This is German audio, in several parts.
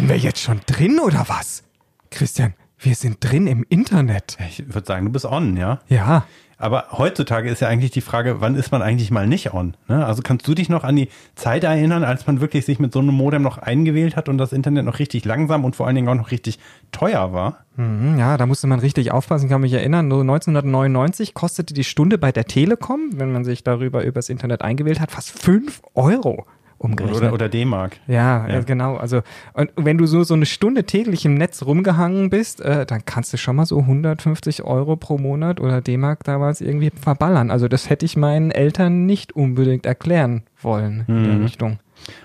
Sind wir jetzt schon drin oder was? Christian, wir sind drin im Internet. Ich würde sagen, du bist on, ja? Ja. Aber heutzutage ist ja eigentlich die Frage, wann ist man eigentlich mal nicht on? Ne? Also kannst du dich noch an die Zeit erinnern, als man wirklich sich mit so einem Modem noch eingewählt hat und das Internet noch richtig langsam und vor allen Dingen auch noch richtig teuer war? Mhm, ja, da musste man richtig aufpassen, kann mich erinnern. So 1999 kostete die Stunde bei der Telekom, wenn man sich darüber übers Internet eingewählt hat, fast 5 Euro umgerechnet. Oder, oder D-Mark. Ja, Ja. Äh, genau. Also, und wenn du so, so eine Stunde täglich im Netz rumgehangen bist, äh, dann kannst du schon mal so 150 Euro pro Monat oder D-Mark damals irgendwie verballern. Also, das hätte ich meinen Eltern nicht unbedingt erklären wollen in der Richtung.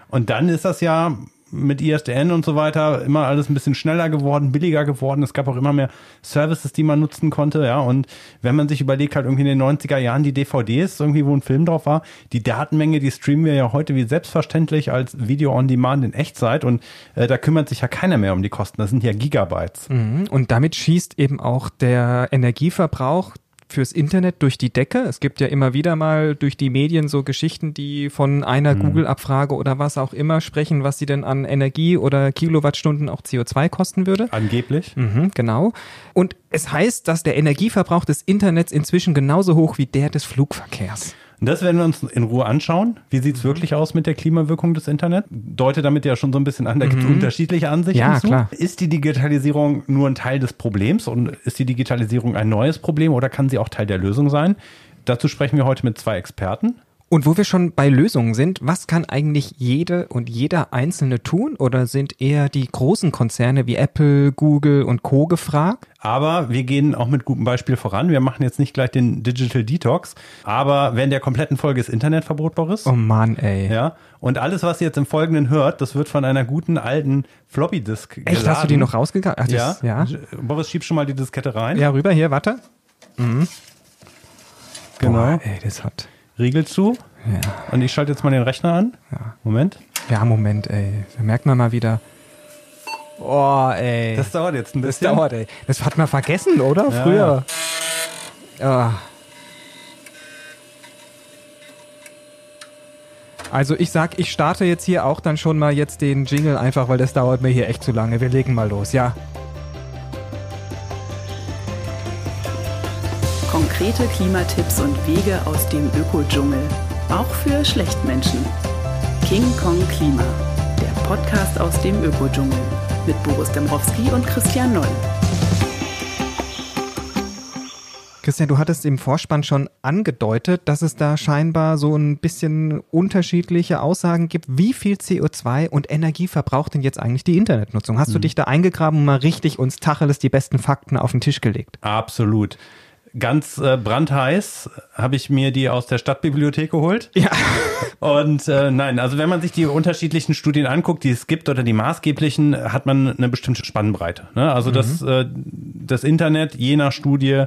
Und dann ist das ja mit ISDN und so weiter immer alles ein bisschen schneller geworden, billiger geworden. Es gab auch immer mehr Services, die man nutzen konnte, ja. Und wenn man sich überlegt, halt irgendwie in den 90er Jahren die DVDs, irgendwie, wo ein Film drauf war, die Datenmenge, die streamen wir ja heute wie selbstverständlich als Video on Demand in Echtzeit und äh, da kümmert sich ja keiner mehr um die Kosten. Das sind ja Gigabytes. Mhm. Und damit schießt eben auch der Energieverbrauch fürs Internet durch die Decke. Es gibt ja immer wieder mal durch die Medien so Geschichten, die von einer Google-Abfrage oder was auch immer sprechen, was sie denn an Energie oder Kilowattstunden auch CO2 kosten würde. Angeblich. Mhm, genau. Und es heißt, dass der Energieverbrauch des Internets inzwischen genauso hoch wie der des Flugverkehrs. Und das werden wir uns in Ruhe anschauen. Wie sieht's Mhm. wirklich aus mit der Klimawirkung des Internet? Deute damit ja schon so ein bisschen an, da gibt's unterschiedliche Ansichten Mhm. Ja, zu. klar. Ist die Digitalisierung nur ein Teil des Problems und ist die Digitalisierung ein neues Problem oder kann sie auch Teil der Lösung sein? Dazu sprechen wir heute mit zwei Experten. Und wo wir schon bei Lösungen sind, was kann eigentlich jede und jeder Einzelne tun? Oder sind eher die großen Konzerne wie Apple, Google und Co. gefragt? Aber wir gehen auch mit gutem Beispiel voran. Wir machen jetzt nicht gleich den Digital Detox, aber während der kompletten Folge ist Internetverbot, Boris. Oh Mann, ey. Ja, und alles, was ihr jetzt im Folgenden hört, das wird von einer guten alten Floppy-Disk Echt, hast du die noch rausgegangen? Ach, Ja. ja. Boris, schieb schon mal die Diskette rein. Ja, rüber hier, warte. genau. Boah, ey, das hat. Riegel zu. Ja. Und ich schalte jetzt mal den Rechner an. Ja. Moment. ja, Moment, ey. Da merkt man mal wieder. Oh, ey. Das dauert jetzt ein Das bisschen. dauert, ey. Das hat man vergessen, oder? Ja, Früher. Ah. Also ich sag, ich starte jetzt hier auch dann schon mal jetzt den Jingle einfach, weil das dauert mir hier echt zu lange. Wir legen mal los, ja. Konkrete Klimatipps und Wege aus dem Ökodschungel. Auch für Schlechtmenschen. King Kong Klima. Der Podcast aus dem Ökodschungel. Mit Boris Dembrowski und Christian Noll. Christian, du hattest im Vorspann schon angedeutet, dass es da scheinbar so ein bisschen unterschiedliche Aussagen gibt. Wie viel CO2 und Energie verbraucht denn jetzt eigentlich die Internetnutzung? Hast du dich da eingegraben und mal richtig uns Tacheles die besten Fakten auf den Tisch gelegt? Absolut. Ganz äh, brandheiß habe ich mir die aus der Stadtbibliothek geholt. Ja. Und äh, nein, also wenn man sich die unterschiedlichen Studien anguckt, die es gibt oder die maßgeblichen, hat man eine bestimmte Spannbreite. Ne? Also das, äh, das Internet je nach Studie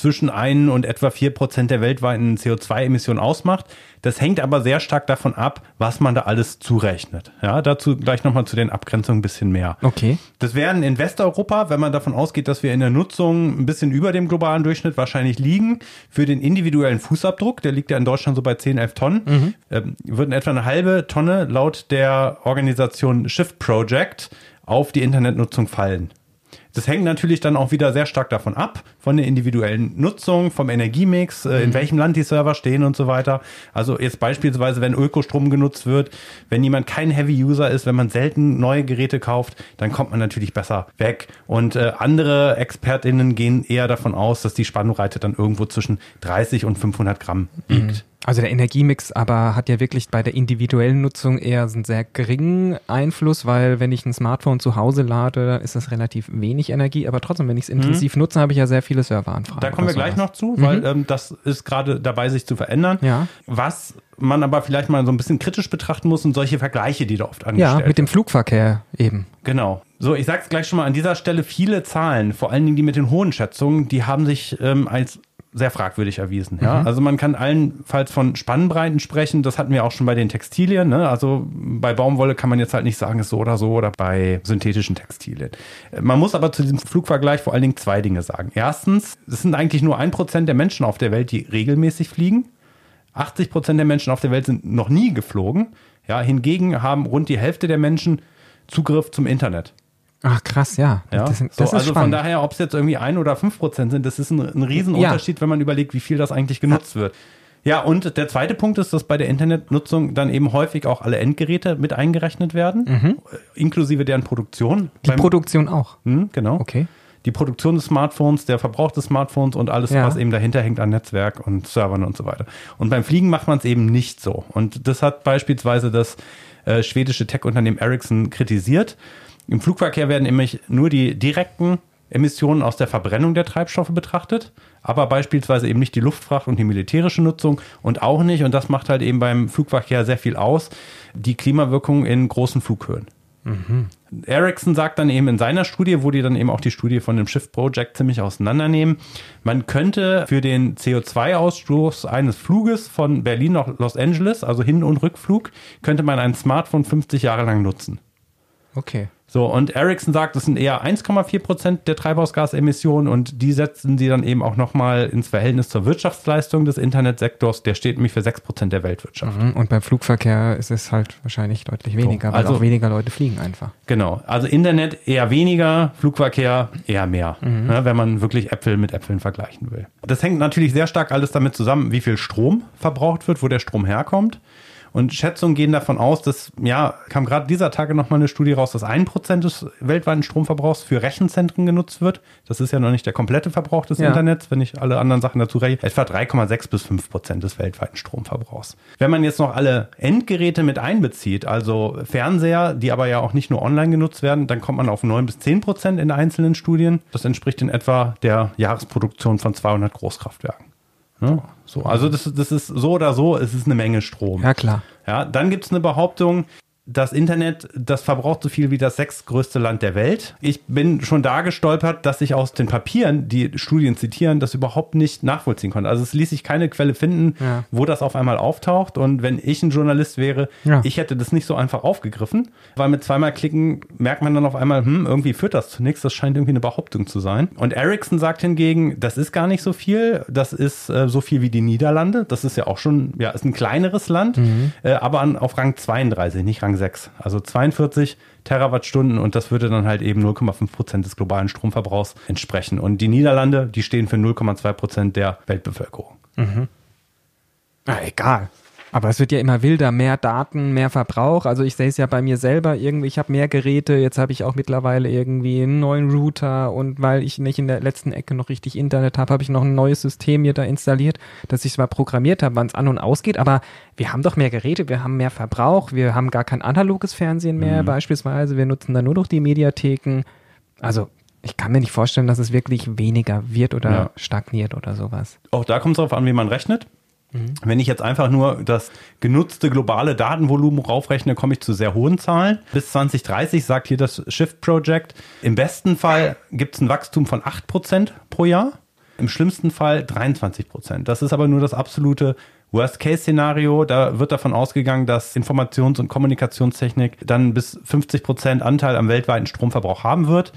zwischen 1 und etwa 4 Prozent der weltweiten CO2-Emissionen ausmacht. Das hängt aber sehr stark davon ab, was man da alles zurechnet. Ja, dazu gleich nochmal zu den Abgrenzungen ein bisschen mehr. Okay. Das werden in Westeuropa, wenn man davon ausgeht, dass wir in der Nutzung ein bisschen über dem globalen Durchschnitt wahrscheinlich liegen, für den individuellen Fußabdruck, der liegt ja in Deutschland so bei 10, 11 Tonnen, ähm, würden etwa eine halbe Tonne laut der Organisation Shift Project auf die Internetnutzung fallen. Das hängt natürlich dann auch wieder sehr stark davon ab, von der individuellen Nutzung, vom Energiemix, äh, in welchem Land die Server stehen und so weiter. Also jetzt beispielsweise, wenn Ökostrom genutzt wird, wenn jemand kein Heavy-User ist, wenn man selten neue Geräte kauft, dann kommt man natürlich besser weg. Und äh, andere ExpertInnen gehen eher davon aus, dass die Spannbreite dann irgendwo zwischen 30 und 500 Gramm liegt. Also der Energiemix aber hat ja wirklich bei der individuellen Nutzung eher einen sehr geringen Einfluss, weil wenn ich ein Smartphone zu Hause lade, ist das relativ wenig Energie, aber trotzdem, wenn ich es intensiv nutze, habe ich ja sehr viele Serveranfragen. Da kommen wir oder gleich noch zu, weil ähm, das ist gerade dabei, sich zu verändern. Ja. Was man aber vielleicht mal so ein bisschen kritisch betrachten muss, sind solche Vergleiche, die da oft angestellt Ja, mit dem Flugverkehr eben. Genau. So, ich sag's gleich schon mal an dieser Stelle, viele Zahlen, vor allen Dingen die mit den hohen Schätzungen, die haben sich ähm, als sehr fragwürdig erwiesen. Ja? Also man kann allenfalls von Spannbreiten sprechen, das hatten wir auch schon bei den Textilien. Ne? Also bei Baumwolle kann man jetzt halt nicht sagen, ist so oder so oder bei synthetischen Textilien. Äh, Man muss aber zu diesem Flugvergleich vor allen Dingen zwei Dinge sagen. Erstens, es sind eigentlich nur ein Prozent der Menschen auf der Welt, die regelmäßig fliegen. 80 Prozent der Menschen auf der Welt sind noch nie geflogen. Ja, hingegen haben rund die Hälfte der Menschen Zugriff zum Internet. Ach krass, ja. Ja, Das, das so, ist also von spannend. daher, ob es jetzt irgendwie ein oder fünf Prozent sind, das ist ein, ein Riesenunterschied, wenn man überlegt, wie viel das eigentlich genutzt wird. Ja, und der zweite Punkt ist, dass bei der Internetnutzung dann eben häufig auch alle Endgeräte mit eingerechnet werden, äh, inklusive deren Produktion. Mhm. Die Beim- Produktion auch. Hm, genau. Okay. Die Produktion des Smartphones, der Verbrauch des Smartphones und alles, Ja. was eben dahinter hängt an Netzwerk und Servern und so weiter. Und beim Fliegen macht man es eben nicht so. Und das hat beispielsweise das äh, schwedische Tech-Unternehmen Ericsson kritisiert. Im Flugverkehr werden nämlich nur die direkten Emissionen aus der Verbrennung der Treibstoffe betrachtet, aber beispielsweise eben nicht die Luftfracht und die militärische Nutzung und auch nicht, und das macht halt eben beim Flugverkehr sehr viel aus, die Klimawirkung in großen Flughöhen. Ericsson sagt dann eben in seiner Studie, wo die dann eben auch die Studie von dem Shift Project ziemlich auseinandernehmen, man könnte für den CO2-Ausstoß eines Fluges von Berlin nach Los Angeles, also Hin- und Rückflug, könnte man ein Smartphone 50 Jahre lang nutzen. Okay. So, und Ericsson sagt, das sind eher 1,4 Prozent der Treibhausgasemissionen und die setzen sie dann eben auch nochmal ins Verhältnis zur Wirtschaftsleistung des Internetsektors. Der steht nämlich für 6 Prozent der Weltwirtschaft. Mhm. Und beim Flugverkehr ist es halt wahrscheinlich deutlich weniger, weil also- auch weniger Leute fliegen einfach. Genau. Also Internet eher weniger, Flugverkehr eher mehr, ne, wenn man wirklich Äpfel mit Äpfeln vergleichen will. Das hängt natürlich sehr stark alles damit zusammen, wie viel Strom verbraucht wird, wo der Strom herkommt. Und Schätzungen gehen davon aus, dass, ja, kam gerade dieser Tage nochmal eine Studie raus, dass ein Prozent des weltweiten Stromverbrauchs für Rechenzentren genutzt wird. Das ist ja noch nicht der komplette Verbrauch des Ja. Internets, wenn ich alle anderen Sachen dazu rechne. Etwa 3,6 bis 5 Prozent des weltweiten Stromverbrauchs. Wenn man jetzt noch alle Endgeräte mit einbezieht, also Fernseher, die aber ja auch nicht nur online genutzt werden, dann kommt man auf 9 bis 10 Prozent in einzelnen Studien. Das entspricht in etwa der Jahresproduktion von 200 Großkraftwerken. Ne? So, also das, das ist so oder so, es ist eine Menge Strom. Ja, klar. Ja, dann gibt es eine Behauptung, das Internet, das verbraucht so viel wie das sechstgrößte Land der Welt. Ich bin schon da gestolpert, dass ich aus den Papieren, die Studien zitieren, das überhaupt nicht nachvollziehen konnte. Also es ließ sich keine Quelle finden, Ja. wo das auf einmal auftaucht. Und wenn ich ein Journalist wäre, Ja. ich hätte das nicht so einfach aufgegriffen, weil mit zweimal klicken merkt man dann auf einmal, hm, irgendwie führt das zu nichts. Das scheint irgendwie eine Behauptung zu sein. Und Ericsson sagt hingegen, das ist gar nicht so viel. Das ist äh, so viel wie die Niederlande. Das ist ja auch schon, ja, ist ein kleineres Land, äh, aber an, auf Rang 32, nicht Rang 6. Also 42 Terawattstunden und das würde dann halt eben 0,5 Prozent des globalen Stromverbrauchs entsprechen. Und die Niederlande, die stehen für 0,2 Prozent der Weltbevölkerung. Ah, egal. Aber es wird ja immer wilder, mehr Daten, mehr Verbrauch. Also ich sehe es ja bei mir selber irgendwie, ich habe mehr Geräte, jetzt habe ich auch mittlerweile irgendwie einen neuen Router und weil ich nicht in der letzten Ecke noch richtig Internet habe, habe ich noch ein neues System hier da installiert, das ich zwar programmiert habe, wann es an und ausgeht, aber wir haben doch mehr Geräte, wir haben mehr Verbrauch, wir haben gar kein analoges Fernsehen mehr beispielsweise, wir nutzen dann nur noch die Mediatheken. Also ich kann mir nicht vorstellen, dass es wirklich weniger wird oder Ja. stagniert oder sowas. Auch da kommt es darauf an, wie man rechnet. Wenn ich jetzt einfach nur das genutzte globale Datenvolumen raufrechne, komme ich zu sehr hohen Zahlen. Bis 2030 sagt hier das Shift Project, im besten Fall gibt es ein Wachstum von 8% pro Jahr, im schlimmsten Fall 23%. Das ist aber nur das absolute Worst-Case-Szenario. Da wird davon ausgegangen, dass Informations- und Kommunikationstechnik dann bis 50% Anteil am weltweiten Stromverbrauch haben wird.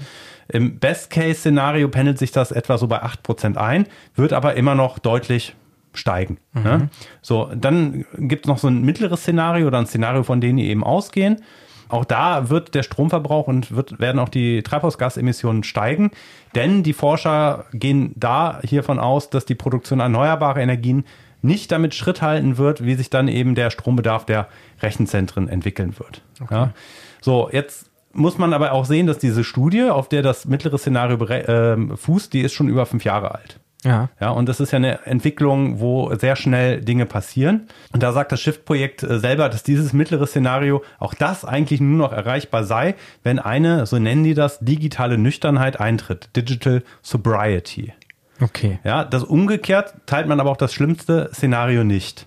Im Best-Case-Szenario pendelt sich das etwa so bei 8% ein, wird aber immer noch deutlich steigen. Ne? So, dann gibt es noch so ein mittleres Szenario oder ein Szenario, von denen die eben ausgehen. Auch da wird der Stromverbrauch und wird, werden auch die Treibhausgasemissionen steigen, denn die Forscher gehen da hiervon aus, dass die Produktion erneuerbarer Energien nicht damit Schritt halten wird, wie sich dann eben der Strombedarf der Rechenzentren entwickeln wird. Ja? So, jetzt muss man aber auch sehen, dass diese Studie, auf der das mittlere Szenario ähm, fußt, die ist schon über fünf Jahre alt. Ja. Ja, und das ist ja eine Entwicklung, wo sehr schnell Dinge passieren. Und da sagt das Shift-Projekt äh, selber, dass dieses mittlere Szenario auch das eigentlich nur noch erreichbar sei, wenn eine, so nennen die das, digitale Nüchternheit eintritt. Digital Sobriety. Okay. Ja, das umgekehrt teilt man aber auch das schlimmste Szenario nicht.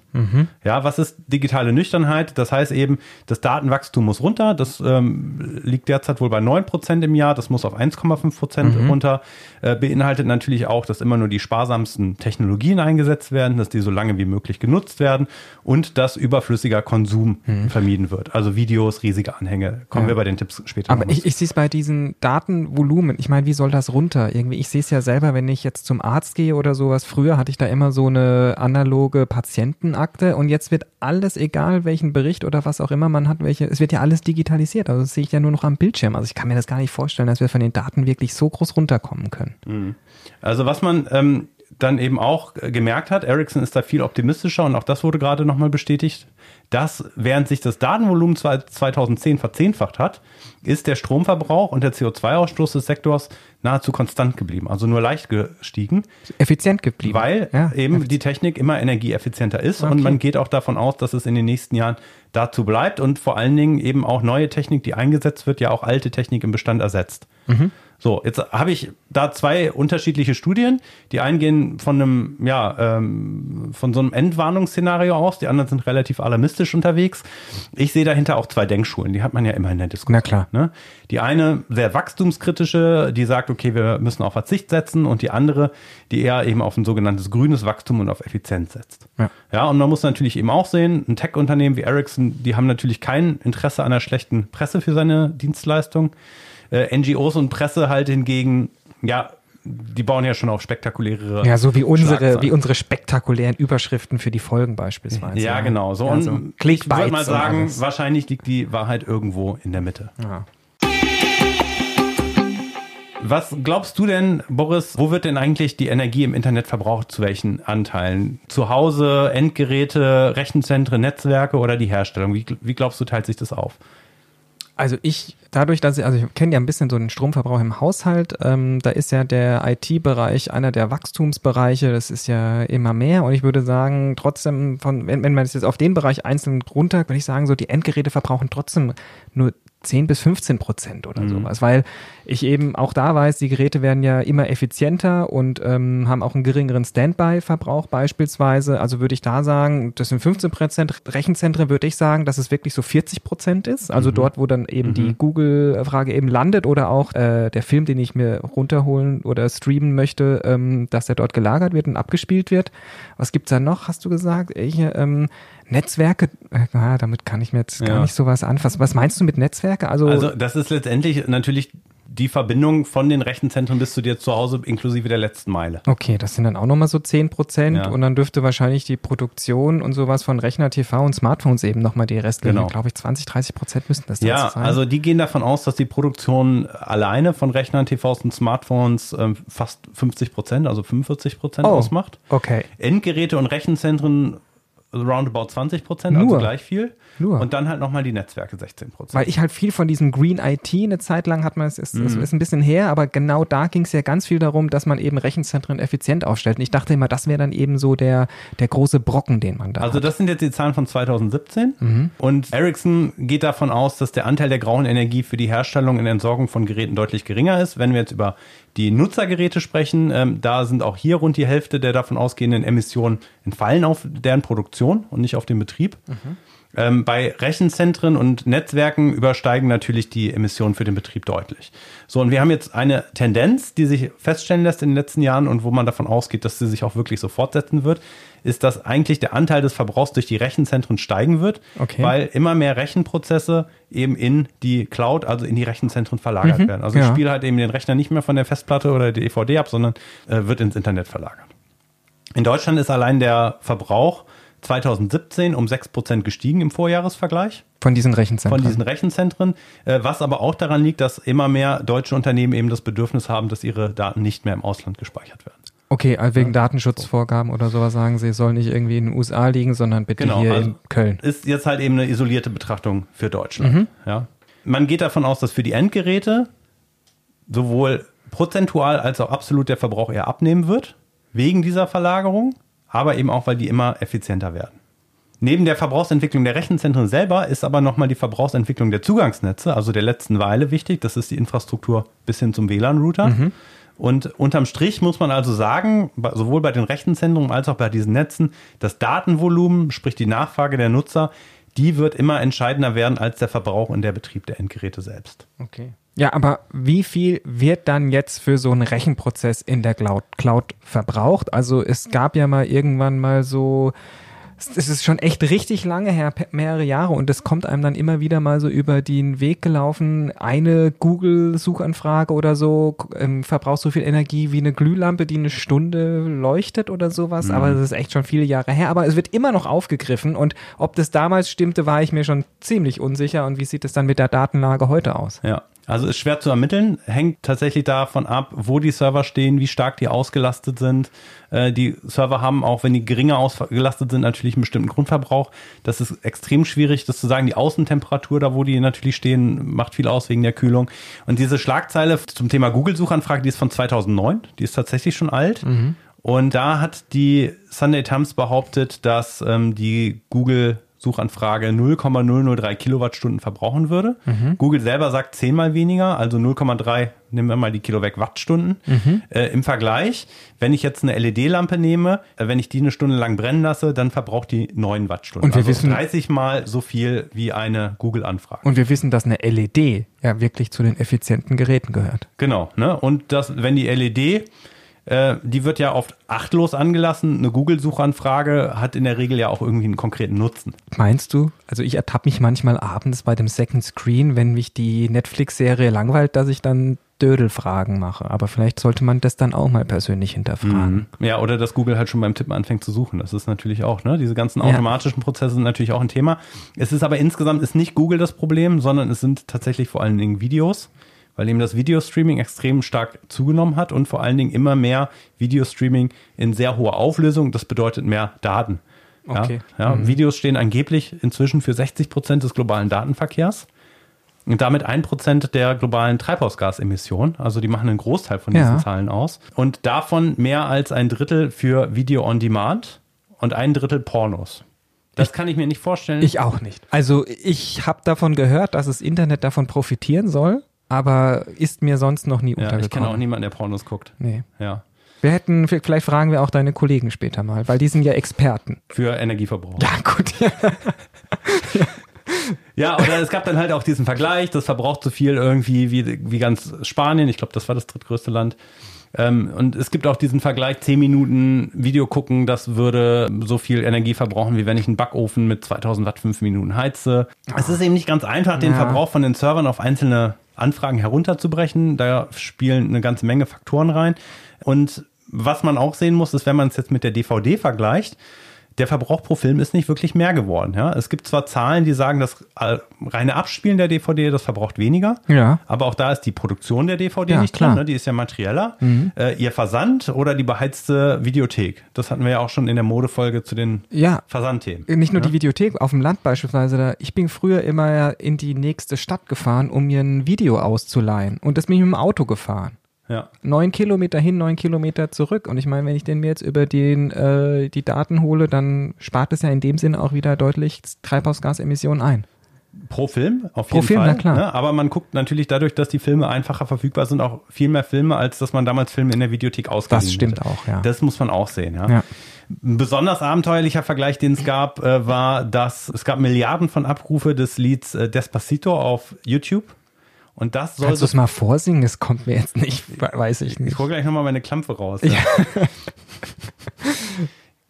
Ja, was ist digitale Nüchternheit? Das heißt eben, das Datenwachstum muss runter. Das ähm, liegt derzeit wohl bei 9% im Jahr. Das muss auf 1,5% runter. Äh, beinhaltet natürlich auch, dass immer nur die sparsamsten Technologien eingesetzt werden, dass die so lange wie möglich genutzt werden und dass überflüssiger Konsum vermieden wird. Also Videos, riesige Anhänge. Kommen Ja. wir bei den Tipps später Aber ich, ich sehe es bei diesen Datenvolumen. Ich meine, wie soll das runter? Irgendwie, ich sehe es ja selber, wenn ich jetzt zum Arzt gehe oder sowas. Früher hatte ich da immer so eine analoge Patientenakte Akte und jetzt wird alles, egal welchen Bericht oder was auch immer man hat, welche, es wird ja alles digitalisiert. Also das sehe ich ja nur noch am Bildschirm. Also ich kann mir das gar nicht vorstellen, dass wir von den Daten wirklich so groß runterkommen können. Mhm. Also was man ähm, dann eben auch gemerkt hat, Ericsson ist da viel optimistischer und auch das wurde gerade nochmal bestätigt, dass während sich das Datenvolumen 2010 verzehnfacht hat, ist der Stromverbrauch und der CO2-Ausstoß des Sektors nahezu konstant geblieben, also nur leicht gestiegen. Effizient geblieben. Weil ja, eben effizient. die Technik immer energieeffizienter ist okay. und man geht auch davon aus, dass es in den nächsten Jahren dazu bleibt und vor allen Dingen eben auch neue Technik, die eingesetzt wird, ja auch alte Technik im Bestand ersetzt. Mhm. So, jetzt habe ich da zwei unterschiedliche Studien. Die einen gehen von einem, ja, ähm, von so einem Endwarnungsszenario aus, die anderen sind relativ alarmistisch unterwegs. Ich sehe dahinter auch zwei Denkschulen, die hat man ja immer in der Diskussion. Na klar. Ne? Die eine sehr wachstumskritische, die sagt, okay, wir müssen auf Verzicht setzen und die andere, die eher eben auf ein sogenanntes grünes Wachstum und auf Effizienz setzt. Ja, ja und man muss natürlich eben auch sehen, ein Tech-Unternehmen wie Ericsson, die haben natürlich kein Interesse an einer schlechten Presse für seine Dienstleistung. Äh, NGOs und Presse halt hingegen, ja, die bauen ja schon auf spektakuläre. Ja, so wie unsere, wie unsere spektakulären Überschriften für die Folgen beispielsweise. Ja, genau. So, also, und ich würde mal sagen, wahrscheinlich liegt die Wahrheit irgendwo in der Mitte. Ja. Was glaubst du denn, Boris, wo wird denn eigentlich die Energie im Internet verbraucht? Zu welchen Anteilen? Zu Hause, Endgeräte, Rechenzentren, Netzwerke oder die Herstellung? Wie, wie glaubst du, teilt sich das auf? Also ich, dadurch, dass ich, also ich kenne ja ein bisschen so den Stromverbrauch im Haushalt, ähm, da ist ja der IT-Bereich einer der Wachstumsbereiche, das ist ja immer mehr. Und ich würde sagen, trotzdem von, wenn, wenn man das jetzt auf den Bereich einzeln runter, würde ich sagen, so die Endgeräte verbrauchen trotzdem nur 10 bis 15 Prozent oder mhm. sowas, weil ich eben auch da weiß, die Geräte werden ja immer effizienter und ähm, haben auch einen geringeren Standby-Verbrauch beispielsweise. Also würde ich da sagen, das sind 15 Prozent Rechenzentren, würde ich sagen, dass es wirklich so 40 Prozent ist. Also mhm. dort, wo dann eben mhm. die Google-Frage eben landet oder auch äh, der Film, den ich mir runterholen oder streamen möchte, ähm, dass der dort gelagert wird und abgespielt wird. Was gibt's da noch, hast du gesagt? Ich, ähm, Netzwerke, äh, damit kann ich mir jetzt ja. gar nicht sowas anfassen. Was meinst du mit Netzwerke? Also, also das ist letztendlich natürlich die Verbindung von den Rechenzentren bis zu dir zu Hause inklusive der letzten Meile. Okay, das sind dann auch nochmal so 10 Prozent ja. und dann dürfte wahrscheinlich die Produktion und sowas von Rechner, TV und Smartphones eben nochmal die restlichen, genau. glaube ich, 20, 30 Prozent müssten das ja, sein. Ja, also die gehen davon aus, dass die Produktion alleine von Rechnern, TVs und Smartphones äh, fast 50 Prozent, also 45 Prozent oh, ausmacht. Okay. Endgeräte und Rechenzentren roundabout 20 Prozent, also gleich viel. Nur. Und dann halt nochmal die Netzwerke 16 Prozent. Weil ich halt viel von diesem Green IT eine Zeit lang hat man, es ist, mhm. ist, ein bisschen her, aber genau da ging es ja ganz viel darum, dass man eben Rechenzentren effizient aufstellt. Und ich dachte immer, das wäre dann eben so der, der große Brocken, den man da Also hat. das sind jetzt die Zahlen von 2017 mhm. und Ericsson geht davon aus, dass der Anteil der grauen Energie für die Herstellung und Entsorgung von Geräten deutlich geringer ist. Wenn wir jetzt über die Nutzergeräte sprechen, ähm, da sind auch hier rund die Hälfte der davon ausgehenden Emissionen entfallen auf deren Produktion und nicht auf den Betrieb. Mhm. Ähm, bei Rechenzentren und Netzwerken übersteigen natürlich die Emissionen für den Betrieb deutlich. So, und wir haben jetzt eine Tendenz, die sich feststellen lässt in den letzten Jahren und wo man davon ausgeht, dass sie sich auch wirklich so fortsetzen wird, ist, dass eigentlich der Anteil des Verbrauchs durch die Rechenzentren steigen wird, okay. weil immer mehr Rechenprozesse eben in die Cloud, also in die Rechenzentren verlagert mhm, werden. Also ja. ich spiele halt eben den Rechner nicht mehr von der Festplatte oder der DVD ab, sondern äh, wird ins Internet verlagert. In Deutschland ist allein der Verbrauch 2017 um 6% gestiegen im Vorjahresvergleich. Von diesen Rechenzentren. Von diesen Rechenzentren, äh, was aber auch daran liegt, dass immer mehr deutsche Unternehmen eben das Bedürfnis haben, dass ihre Daten nicht mehr im Ausland gespeichert werden. Okay, also wegen. Datenschutzvorgaben oder sowas sagen Sie, es soll nicht irgendwie in den USA liegen, sondern bitte genau, hier also in Köln. Ist jetzt halt eben eine isolierte Betrachtung für Deutschland. Mhm. Ja. Man geht davon aus, dass für die Endgeräte sowohl prozentual als auch absolut der Verbrauch eher abnehmen wird, wegen dieser Verlagerung aber eben auch, weil die immer effizienter werden. Neben der Verbrauchsentwicklung der Rechenzentren selber ist aber nochmal die Verbrauchsentwicklung der Zugangsnetze, also der letzten Weile wichtig. Das ist die Infrastruktur bis hin zum WLAN-Router. Mhm. Und unterm Strich muss man also sagen, sowohl bei den Rechenzentren als auch bei diesen Netzen, das Datenvolumen, sprich die Nachfrage der Nutzer, die wird immer entscheidender werden als der Verbrauch und der Betrieb der Endgeräte selbst. Okay. Ja, aber wie viel wird dann jetzt für so einen Rechenprozess in der Cloud, Cloud verbraucht? Also es gab ja mal irgendwann mal so es ist schon echt richtig lange her, mehrere Jahre und es kommt einem dann immer wieder mal so über den Weg gelaufen, eine Google-Suchanfrage oder so ähm, verbraucht so viel Energie wie eine Glühlampe, die eine Stunde leuchtet oder sowas, mhm. aber das ist echt schon viele Jahre her, aber es wird immer noch aufgegriffen und ob das damals stimmte, war ich mir schon ziemlich unsicher und wie sieht es dann mit der Datenlage heute aus? Ja, also ist schwer zu ermitteln, hängt tatsächlich davon ab, wo die Server stehen, wie stark die ausgelastet sind. Äh, die Server haben auch, wenn die geringer ausgelastet sind, natürlich einen bestimmten Grundverbrauch. Das ist extrem schwierig, das zu sagen. Die Außentemperatur, da wo die natürlich stehen, macht viel aus wegen der Kühlung. Und diese Schlagzeile zum Thema Google-Suchanfrage, die ist von 2009, die ist tatsächlich schon alt. Mhm. Und da hat die Sunday Times behauptet, dass ähm, die Google Suchanfrage 0,003 Kilowattstunden verbrauchen würde. Mhm. Google selber sagt zehnmal weniger, also 0,3, nehmen wir mal die Kilo weg, Wattstunden. Mhm. Äh, Im Vergleich, wenn ich jetzt eine LED-Lampe nehme, äh, wenn ich die eine Stunde lang brennen lasse, dann verbraucht die 9 Wattstunden. Und wir also wissen 30 mal so viel wie eine Google-Anfrage. Und wir wissen, dass eine LED ja wirklich zu den effizienten Geräten gehört. Genau, ne? Und das, wenn die LED äh, die wird ja oft achtlos angelassen. Eine Google-Suchanfrage hat in der Regel ja auch irgendwie einen konkreten Nutzen. Meinst du? Also ich ertappe mich manchmal abends bei dem Second Screen, wenn mich die Netflix-Serie langweilt, dass ich dann Dödelfragen mache. Aber vielleicht sollte man das dann auch mal persönlich hinterfragen. Mhm. Ja, oder dass Google halt schon beim Tippen anfängt zu suchen. Das ist natürlich auch, ne? Diese ganzen automatischen Prozesse sind natürlich auch ein Thema. Es ist aber insgesamt ist nicht Google das Problem, sondern es sind tatsächlich vor allen Dingen Videos weil eben das Videostreaming extrem stark zugenommen hat und vor allen Dingen immer mehr Videostreaming in sehr hoher Auflösung. Das bedeutet mehr Daten. Ja, okay. ja, mhm. Videos stehen angeblich inzwischen für 60 Prozent des globalen Datenverkehrs und damit ein Prozent der globalen Treibhausgasemissionen. Also die machen einen Großteil von diesen ja. Zahlen aus. Und davon mehr als ein Drittel für Video on Demand und ein Drittel Pornos. Das ich, kann ich mir nicht vorstellen. Ich auch nicht. Also ich habe davon gehört, dass das Internet davon profitieren soll aber ist mir sonst noch nie ja, untergekommen. Ich kenne auch niemanden, der Pornos guckt. Nee. Ja. Wir hätten, vielleicht fragen wir auch deine Kollegen später mal, weil die sind ja Experten. Für Energieverbrauch. Ja, gut. Ja. ja, oder es gab dann halt auch diesen Vergleich, das verbraucht so viel irgendwie wie, wie ganz Spanien. Ich glaube, das war das drittgrößte Land. Ähm, und es gibt auch diesen Vergleich, 10 Minuten Video gucken, das würde so viel Energie verbrauchen, wie wenn ich einen Backofen mit 2000 Watt 5 Minuten heize. Es ist eben nicht ganz einfach, den ja. Verbrauch von den Servern auf einzelne Anfragen herunterzubrechen. Da spielen eine ganze Menge Faktoren rein. Und was man auch sehen muss, ist, wenn man es jetzt mit der DVD vergleicht, der Verbrauch pro Film ist nicht wirklich mehr geworden. Ja? Es gibt zwar Zahlen, die sagen, das reine Abspielen der DVD, das verbraucht weniger. Ja. Aber auch da ist die Produktion der DVD ja, nicht klar. drin. Ne? Die ist ja materieller. Mhm. Äh, ihr Versand oder die beheizte Videothek. Das hatten wir ja auch schon in der Modefolge zu den ja. Versandthemen. Nicht nur ja? die Videothek, auf dem Land beispielsweise. Da, ich bin früher immer in die nächste Stadt gefahren, um mir ein Video auszuleihen. Und das bin ich mit dem Auto gefahren. Ja. Neun Kilometer hin, neun Kilometer zurück. Und ich meine, wenn ich den mir jetzt über den, äh, die Daten hole, dann spart es ja in dem Sinne auch wieder deutlich Treibhausgasemissionen ein. Pro Film, auf jeden Pro Film, Fall. Na klar. Ne? Aber man guckt natürlich dadurch, dass die Filme einfacher verfügbar sind, auch viel mehr Filme, als dass man damals Filme in der Videothek ausgeliehen Das stimmt hatte. auch, ja. Das muss man auch sehen, ja. ja. Ein besonders abenteuerlicher Vergleich, den es gab, äh, war, dass es gab Milliarden von Abrufe des Lieds äh, Despacito auf YouTube. Und das soll. Kannst du es mal vorsingen? Es kommt mir jetzt nicht, weiß ich nicht. Ich hole gleich nochmal meine Klampe raus. Ja.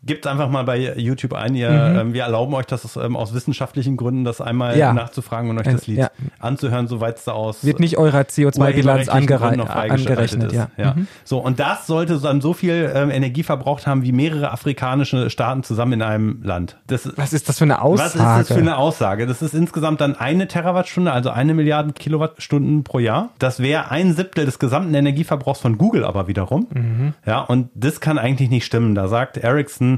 Gebt einfach mal bei YouTube ein. Ihr, mhm. ähm, wir erlauben euch das ähm, aus wissenschaftlichen Gründen, das einmal ja. nachzufragen und euch das Lied ja. anzuhören, soweit es da aus. Wird nicht eurer CO2-Bilanz angerechnet. Ja. ja. Mhm. So, und das sollte dann so viel ähm, Energie verbraucht haben wie mehrere afrikanische Staaten zusammen in einem Land. Das, was ist das für eine Aussage? Was ist das für eine Aussage? Das ist insgesamt dann eine Terawattstunde, also eine Milliarde Kilowattstunden pro Jahr. Das wäre ein Siebtel des gesamten Energieverbrauchs von Google aber wiederum. Mhm. Ja, und das kann eigentlich nicht stimmen. Da sagt Ericsson,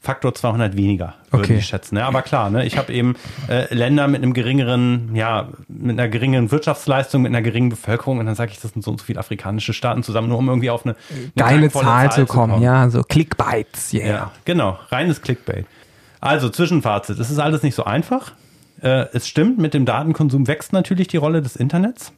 Faktor 200 weniger, würde okay. ich schätzen. Ja, aber klar, ne, ich habe eben äh, Länder mit einem geringeren, ja, mit einer geringeren Wirtschaftsleistung, mit einer geringen Bevölkerung und dann sage ich, das sind so und so viele afrikanische Staaten zusammen, nur um irgendwie auf eine, eine geile Zahl, Zahl, zu, kommen. kommen. Ja, so Clickbites, yeah. ja. Genau, reines Clickbait. Also Zwischenfazit, es ist alles nicht so einfach. Äh, es stimmt, mit dem Datenkonsum wächst natürlich die Rolle des Internets.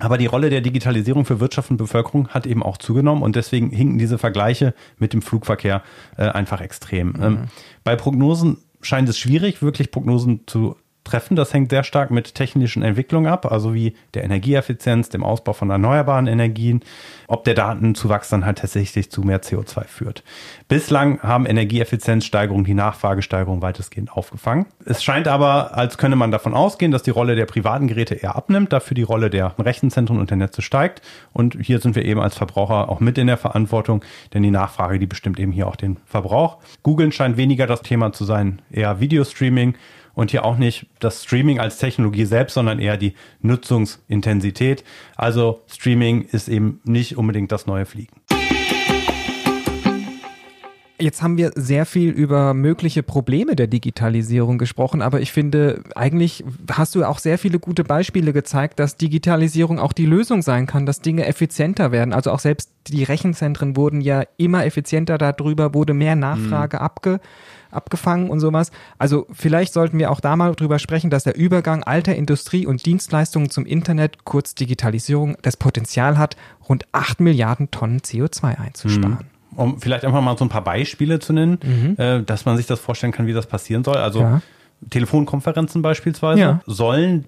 Aber die Rolle der Digitalisierung für Wirtschaft und Bevölkerung hat eben auch zugenommen und deswegen hinken diese Vergleiche mit dem Flugverkehr äh, einfach extrem. Mhm. Ähm, bei Prognosen scheint es schwierig, wirklich Prognosen zu treffen. Das hängt sehr stark mit technischen Entwicklungen ab, also wie der Energieeffizienz, dem Ausbau von erneuerbaren Energien, ob der Datenzuwachs dann halt tatsächlich zu mehr CO2 führt. Bislang haben Energieeffizienzsteigerungen die Nachfragesteigerung weitestgehend aufgefangen. Es scheint aber, als könne man davon ausgehen, dass die Rolle der privaten Geräte eher abnimmt, dafür die Rolle der Rechenzentren und der Netze steigt. Und hier sind wir eben als Verbraucher auch mit in der Verantwortung, denn die Nachfrage, die bestimmt eben hier auch den Verbrauch. Google scheint weniger das Thema zu sein, eher Videostreaming und hier auch nicht das Streaming als Technologie selbst, sondern eher die Nutzungsintensität. Also Streaming ist eben nicht unbedingt das neue Fliegen. Jetzt haben wir sehr viel über mögliche Probleme der Digitalisierung gesprochen, aber ich finde, eigentlich hast du auch sehr viele gute Beispiele gezeigt, dass Digitalisierung auch die Lösung sein kann, dass Dinge effizienter werden. Also auch selbst die Rechenzentren wurden ja immer effizienter, darüber wurde mehr Nachfrage mhm. abge abgefangen und sowas. Also vielleicht sollten wir auch da mal drüber sprechen, dass der Übergang alter Industrie und Dienstleistungen zum Internet, kurz Digitalisierung, das Potenzial hat, rund 8 Milliarden Tonnen CO2 einzusparen. Mhm um vielleicht einfach mal so ein paar Beispiele zu nennen, mhm. äh, dass man sich das vorstellen kann, wie das passieren soll. Also ja. Telefonkonferenzen beispielsweise ja. sollen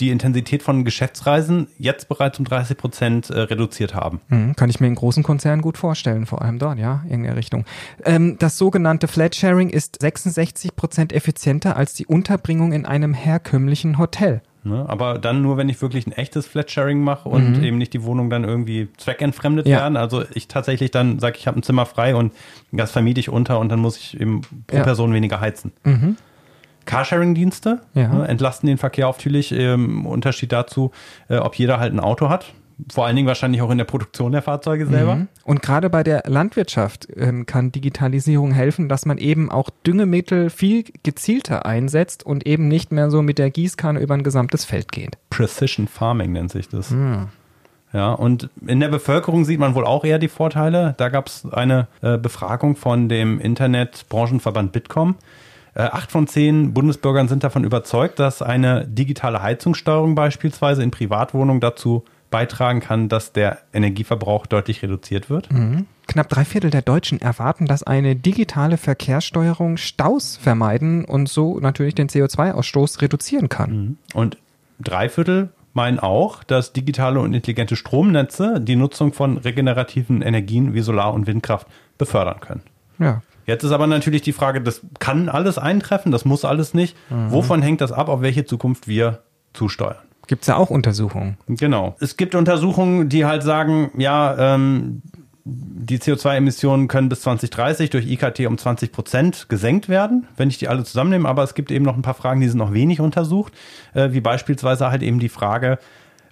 die Intensität von Geschäftsreisen jetzt bereits um 30 Prozent äh, reduziert haben. Mhm, kann ich mir in großen Konzernen gut vorstellen, vor allem dort, ja, in der Richtung. Ähm, das sogenannte Flatsharing ist 66 Prozent effizienter als die Unterbringung in einem herkömmlichen Hotel. Ne? Aber dann nur, wenn ich wirklich ein echtes Flatsharing mache und mhm. eben nicht die Wohnung dann irgendwie zweckentfremdet ja. werden. Also ich tatsächlich dann sage, ich habe ein Zimmer frei und das vermiete ich unter und dann muss ich eben pro ja. Person weniger heizen. Mhm. Carsharing-Dienste ja. ne, entlasten den Verkehr natürlich im Unterschied dazu, äh, ob jeder halt ein Auto hat. Vor allen Dingen wahrscheinlich auch in der Produktion der Fahrzeuge selber. Mhm. Und gerade bei der Landwirtschaft ähm, kann Digitalisierung helfen, dass man eben auch Düngemittel viel gezielter einsetzt und eben nicht mehr so mit der Gießkanne über ein gesamtes Feld geht. Precision Farming nennt sich das. Mhm. Ja, und in der Bevölkerung sieht man wohl auch eher die Vorteile. Da gab es eine äh, Befragung von dem Internetbranchenverband Bitkom. Äh, acht von zehn Bundesbürgern sind davon überzeugt, dass eine digitale Heizungssteuerung beispielsweise in Privatwohnungen dazu beitragen kann, dass der Energieverbrauch deutlich reduziert wird. Mhm. Knapp drei Viertel der Deutschen erwarten, dass eine digitale Verkehrssteuerung Staus vermeiden und so natürlich den CO2-Ausstoß reduzieren kann. Mhm. Und drei Viertel meinen auch, dass digitale und intelligente Stromnetze die Nutzung von regenerativen Energien wie Solar- und Windkraft befördern können. Ja, Jetzt ist aber natürlich die Frage, das kann alles eintreffen, das muss alles nicht. Mhm. Wovon hängt das ab, auf welche Zukunft wir zusteuern? Gibt es ja auch Untersuchungen. Genau. Es gibt Untersuchungen, die halt sagen, ja, ähm, die CO2-Emissionen können bis 2030 durch IKT um 20 Prozent gesenkt werden, wenn ich die alle zusammennehme. Aber es gibt eben noch ein paar Fragen, die sind noch wenig untersucht, äh, wie beispielsweise halt eben die Frage,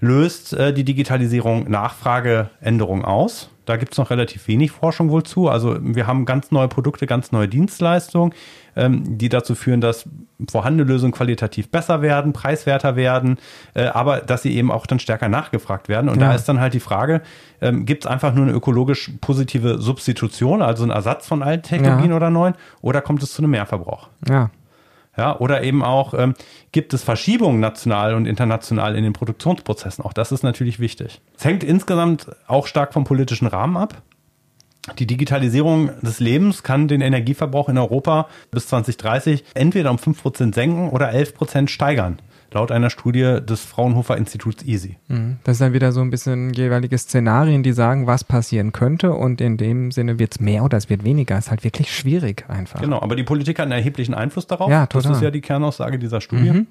löst äh, die Digitalisierung Nachfrageänderungen aus? Da gibt es noch relativ wenig Forschung wohl zu. Also wir haben ganz neue Produkte, ganz neue Dienstleistungen, ähm, die dazu führen, dass vorhandene Lösungen qualitativ besser werden, preiswerter werden, äh, aber dass sie eben auch dann stärker nachgefragt werden. Und ja. da ist dann halt die Frage, ähm, gibt es einfach nur eine ökologisch positive Substitution, also einen Ersatz von alten Technologien ja. oder neuen, oder kommt es zu einem Mehrverbrauch? Ja. Ja, oder eben auch, ähm, gibt es Verschiebungen national und international in den Produktionsprozessen? Auch das ist natürlich wichtig. Es hängt insgesamt auch stark vom politischen Rahmen ab. Die Digitalisierung des Lebens kann den Energieverbrauch in Europa bis 2030 entweder um 5% senken oder 11% steigern laut einer Studie des Fraunhofer Instituts EASY. Mhm. Das ist dann wieder so ein bisschen jeweilige Szenarien, die sagen, was passieren könnte und in dem Sinne wird es mehr oder es wird weniger. Ist halt wirklich schwierig einfach. Genau, aber die Politik hat einen erheblichen Einfluss darauf. Ja, total. Das ist ja die Kernaussage dieser Studie. Mhm.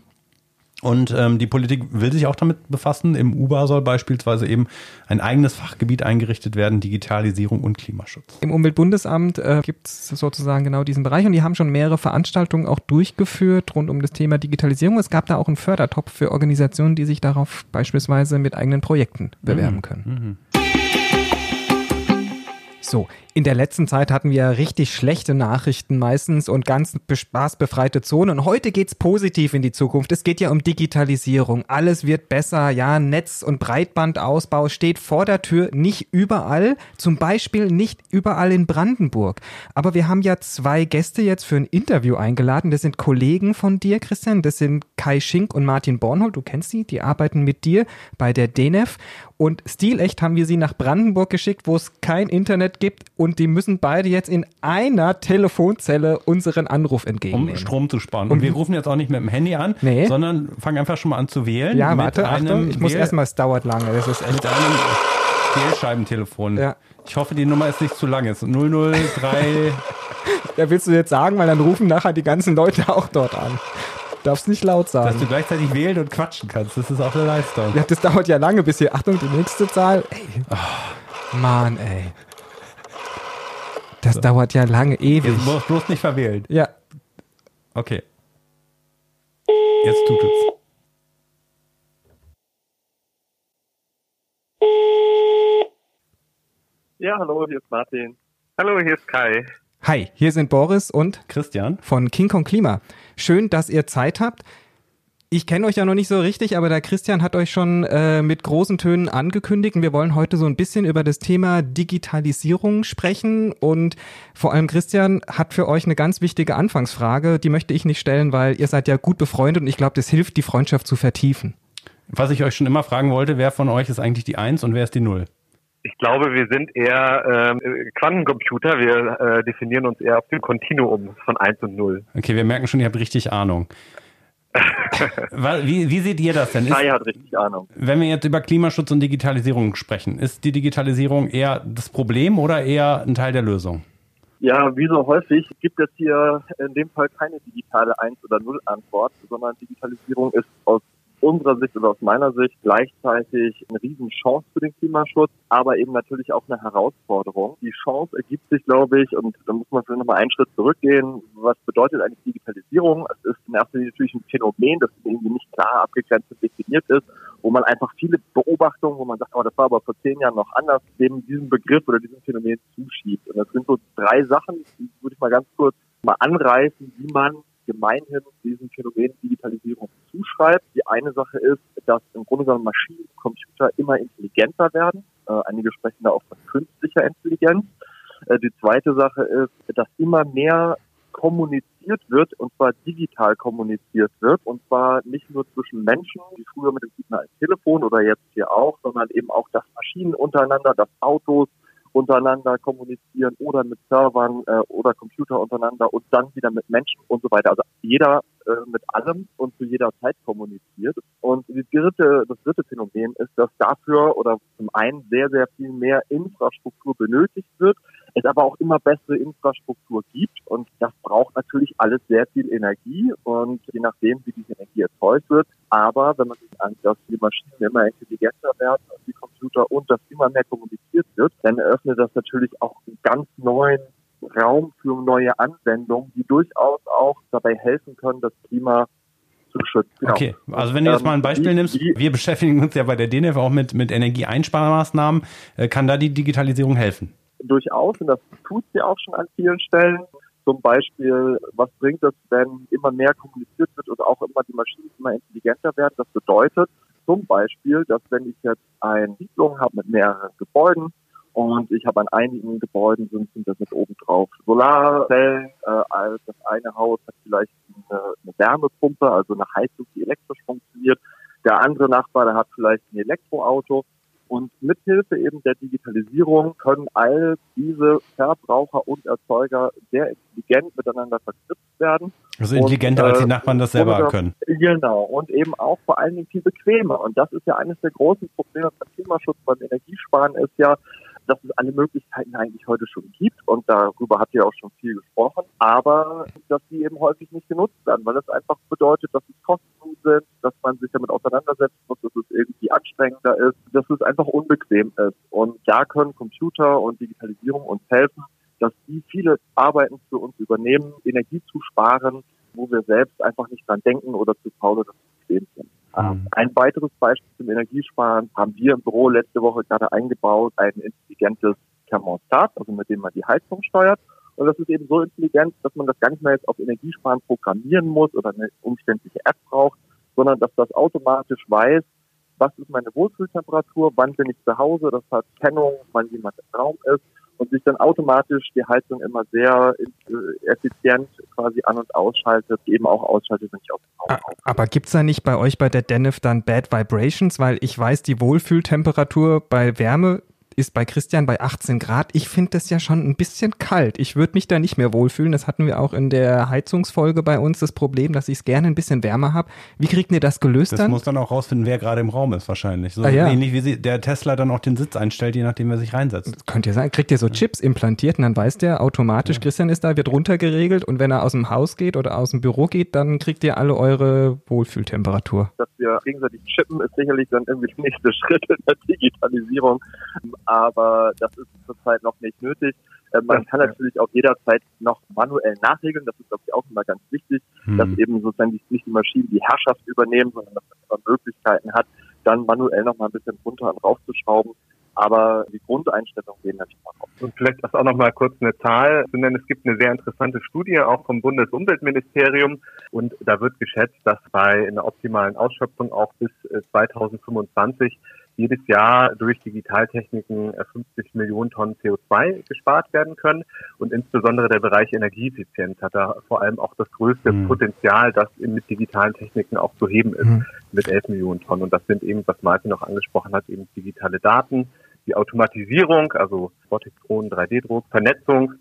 Und ähm, die Politik will sich auch damit befassen. Im UBA soll beispielsweise eben ein eigenes Fachgebiet eingerichtet werden, Digitalisierung und Klimaschutz. Im Umweltbundesamt äh, gibt es sozusagen genau diesen Bereich und die haben schon mehrere Veranstaltungen auch durchgeführt rund um das Thema Digitalisierung. Es gab da auch einen Fördertopf für Organisationen, die sich darauf beispielsweise mit eigenen Projekten bewerben mhm. können. Mhm. So, in der letzten Zeit hatten wir richtig schlechte Nachrichten meistens und ganz spaßbefreite Zonen. Heute geht's positiv in die Zukunft. Es geht ja um Digitalisierung. Alles wird besser. Ja, Netz- und Breitbandausbau steht vor der Tür. Nicht überall. Zum Beispiel nicht überall in Brandenburg. Aber wir haben ja zwei Gäste jetzt für ein Interview eingeladen. Das sind Kollegen von dir, Christian. Das sind Kai Schink und Martin Bornhold. Du kennst sie. Die arbeiten mit dir bei der DENEF. Und stilecht haben wir sie nach Brandenburg geschickt, wo es kein Internet gibt und die müssen beide jetzt in einer Telefonzelle unseren Anruf entgegennehmen. Um Strom zu sparen. Und wir rufen jetzt auch nicht mit dem Handy an, nee. sondern fangen einfach schon mal an zu wählen. Ja, warte, Achtung, ich muss erstmal, es dauert lange. Das ist echt mit einem Wählscheibentelefon. Ja. Ich hoffe, die Nummer ist nicht zu lang. Ist 003. ja, willst du jetzt sagen, weil dann rufen nachher die ganzen Leute auch dort an. Darfst nicht laut sagen. Dass du gleichzeitig wählen und quatschen kannst, das ist auch eine Leistung. Ja, das dauert ja lange, bis hier, Achtung, die nächste Zahl. Ey. Oh, Mann, ey. Das so. dauert ja lange, ewig. Jetzt musst bloß nicht verwählen. Ja. Okay. Jetzt tut es. Ja, hallo, hier ist Martin. Hallo, hier ist Kai. Hi, hier sind Boris und Christian von King Kong Klima. Schön, dass ihr Zeit habt. Ich kenne euch ja noch nicht so richtig, aber der Christian hat euch schon äh, mit großen Tönen angekündigt und wir wollen heute so ein bisschen über das Thema Digitalisierung sprechen und vor allem Christian hat für euch eine ganz wichtige Anfangsfrage, die möchte ich nicht stellen, weil ihr seid ja gut befreundet und ich glaube, das hilft, die Freundschaft zu vertiefen. Was ich euch schon immer fragen wollte, wer von euch ist eigentlich die Eins und wer ist die Null? Ich glaube, wir sind eher ähm, Quantencomputer. Wir äh, definieren uns eher auf dem Kontinuum von 1 und 0. Okay, wir merken schon, ihr habt richtig Ahnung. wie, wie seht ihr das denn? Kai hat richtig Ahnung. Wenn wir jetzt über Klimaschutz und Digitalisierung sprechen, ist die Digitalisierung eher das Problem oder eher ein Teil der Lösung? Ja, wie so häufig gibt es hier in dem Fall keine digitale 1 oder 0 Antwort, sondern Digitalisierung ist aus unserer Sicht oder aus meiner Sicht gleichzeitig eine Riesenchance für den Klimaschutz, aber eben natürlich auch eine Herausforderung. Die Chance ergibt sich, glaube ich, und da muss man vielleicht nochmal einen Schritt zurückgehen. Was bedeutet eigentlich Digitalisierung? Es ist in erster Linie natürlich ein Phänomen, das irgendwie nicht klar abgegrenzt und definiert ist, wo man einfach viele Beobachtungen, wo man sagt, oh, das war aber vor zehn Jahren noch anders, dem diesen Begriff oder diesem Phänomen zuschiebt. Und das sind so drei Sachen, die würde ich mal ganz kurz mal anreißen, wie man gemeinhin diesem Phänomen Digitalisierung zuschreibt. Die eine Sache ist, dass im Grunde genommen Maschinen und Computer immer intelligenter werden. Äh, einige sprechen da auch von künstlicher Intelligenz. Äh, die zweite Sache ist, dass immer mehr kommuniziert wird, und zwar digital kommuniziert wird, und zwar nicht nur zwischen Menschen, wie früher mit dem signalen Telefon oder jetzt hier auch, sondern eben auch, dass Maschinen untereinander, dass Autos, untereinander kommunizieren oder mit Servern äh, oder Computer untereinander und dann wieder mit Menschen und so weiter. Also jeder äh, mit allem und zu jeder Zeit kommuniziert. Und die dritte, das dritte Phänomen ist, dass dafür oder zum einen sehr, sehr viel mehr Infrastruktur benötigt wird, es aber auch immer bessere Infrastruktur gibt und das braucht natürlich alles sehr viel Energie und je nachdem, wie diese Energie erzeugt wird. Aber wenn man sich anschaut, dass die Maschinen immer intelligenter werden als die Computer und dass immer mehr kommuniziert wird, dann eröffnet das natürlich auch einen ganz neuen Raum für neue Anwendungen, die durchaus auch dabei helfen können, das Klima zu schützen. Genau. Okay, also wenn du jetzt mal ein Beispiel ähm, nimmst, wir beschäftigen uns ja bei der DNF auch mit, mit Energieeinsparmaßnahmen, äh, kann da die Digitalisierung helfen? Durchaus, und das tut sie auch schon an vielen Stellen. Zum Beispiel, was bringt es, wenn immer mehr kommuniziert wird und auch immer die Maschinen immer intelligenter werden? Das bedeutet zum Beispiel, dass wenn ich jetzt eine Siedlung habe mit mehreren Gebäuden, und ich habe an einigen Gebäuden sind, sind das mit oben drauf Solarzellen. Äh, das eine Haus hat vielleicht eine, eine Wärmepumpe, also eine Heizung, die elektrisch funktioniert. Der andere Nachbar, der hat vielleicht ein Elektroauto. Und mithilfe eben der Digitalisierung können all diese Verbraucher und Erzeuger sehr intelligent miteinander verknüpft werden. Also intelligenter, und, äh, als die Nachbarn das selber können. Genau. Und eben auch vor allen Dingen viel bequemer. Und das ist ja eines der großen Probleme beim Klimaschutz, beim Energiesparen ist ja, dass es alle Möglichkeiten eigentlich heute schon gibt und darüber habt ihr auch schon viel gesprochen, aber dass die eben häufig nicht genutzt werden, weil es einfach bedeutet, dass es Kosten sind, dass man sich damit auseinandersetzen muss, dass es irgendwie anstrengender ist, dass es einfach unbequem ist. Und da können Computer und Digitalisierung uns helfen, dass die viele Arbeiten für uns übernehmen, Energie zu sparen, wo wir selbst einfach nicht dran denken oder zu faul oder zu bequem sind. Mhm. Ein weiteres Beispiel zum Energiesparen haben wir im Büro letzte Woche gerade eingebaut, ein intelligentes Thermostat, also mit dem man die Heizung steuert. Und das ist eben so intelligent, dass man das gar nicht mehr jetzt auf Energiesparen programmieren muss oder eine umständliche App braucht, sondern dass das automatisch weiß, was ist meine Wohlfühltemperatur, wann bin ich zu Hause, das hat Kennung, wann jemand im Raum ist und sich dann automatisch die Heizung immer sehr äh, effizient quasi an- und ausschaltet, eben auch ausschaltet, wenn ich aus dem ah, Aber gibt es da nicht bei euch bei der DENIF dann Bad Vibrations? Weil ich weiß, die Wohlfühltemperatur bei Wärme ist bei Christian bei 18 Grad. Ich finde das ja schon ein bisschen kalt. Ich würde mich da nicht mehr wohlfühlen. Das hatten wir auch in der Heizungsfolge bei uns, das Problem, dass ich es gerne ein bisschen wärmer habe. Wie kriegt ihr das gelöst das dann? Das muss dann auch rausfinden, wer gerade im Raum ist wahrscheinlich. So ah, ja. ähnlich wie sie, der Tesla dann auch den Sitz einstellt, je nachdem, wer sich reinsetzt. Das könnt ihr sagen, kriegt ihr so Chips implantiert und dann weiß der automatisch, ja. Christian ist da, wird runtergeregelt und wenn er aus dem Haus geht oder aus dem Büro geht, dann kriegt ihr alle eure Wohlfühltemperatur. Dass wir gegenseitig chippen, ist sicherlich dann irgendwie der nächste Schritt in der Digitalisierung, aber das ist zurzeit noch nicht nötig. Äh, man kann natürlich auch jederzeit noch manuell nachregeln. Das ist, glaube ich, auch immer ganz wichtig, hm. dass eben sozusagen nicht die Maschinen die Herrschaft übernehmen, sondern dass man Möglichkeiten hat, dann manuell noch mal ein bisschen runter und raufzuschrauben. Aber die Grundeinstellungen gehen natürlich mal auf. Und vielleicht auch noch mal kurz eine Zahl zu nennen. Es gibt eine sehr interessante Studie auch vom Bundesumweltministerium und da wird geschätzt, dass bei einer optimalen Ausschöpfung auch bis 2025 äh, jedes Jahr durch Digitaltechniken 50 äh, Millionen Tonnen CO2 gespart werden können. Und insbesondere der Bereich Energieeffizienz hat da vor allem auch das größte mhm. Potenzial, das mit digitalen Techniken auch zu heben ist, mhm. mit 11 Millionen Tonnen. Und das sind eben, was Martin noch angesprochen hat, eben digitale Daten, die Automatisierung, also Robotik-Drohnen, 3D-Druck, Vernetzung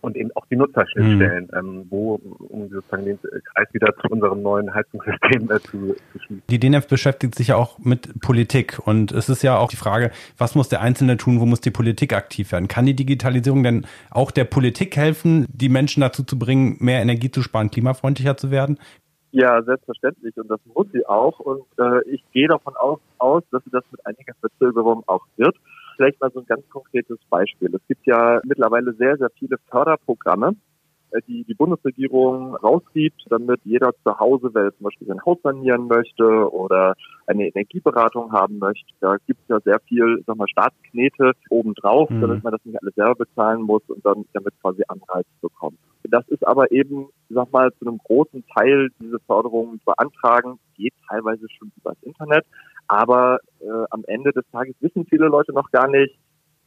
und eben auch die Nutzerschnittstellen, mhm. ähm, wo, um sozusagen den Kreis wieder zu unserem neuen Heizungssystem äh, zu, zu schließen. Die DNF beschäftigt sich ja auch mit Politik und es ist ja auch die Frage, was muss der Einzelne tun, wo muss die Politik aktiv werden? Kann die Digitalisierung denn auch der Politik helfen, die Menschen dazu zu bringen, mehr Energie zu sparen, klimafreundlicher zu werden? Ja, selbstverständlich und das muss sie auch und äh, ich gehe davon aus, aus, dass sie das mit einiger Verzögerung auch wird vielleicht mal so ein ganz konkretes Beispiel. Es gibt ja mittlerweile sehr, sehr viele Förderprogramme, äh, die die Bundesregierung rausgibt, damit jeder zu Hause, wer zum Beispiel sein Haus sanieren möchte oder eine Energieberatung haben möchte, da gibt es ja sehr viel, sag mal, Staatsknete obendrauf, mhm. damit man das nicht alles selber bezahlen muss und dann damit quasi Anreiz bekommt. Das ist aber eben, sag mal, zu einem großen Teil diese Förderungen beantragen, geht teilweise schon übers Internet. Aber äh, am Ende des Tages wissen viele Leute noch gar nicht,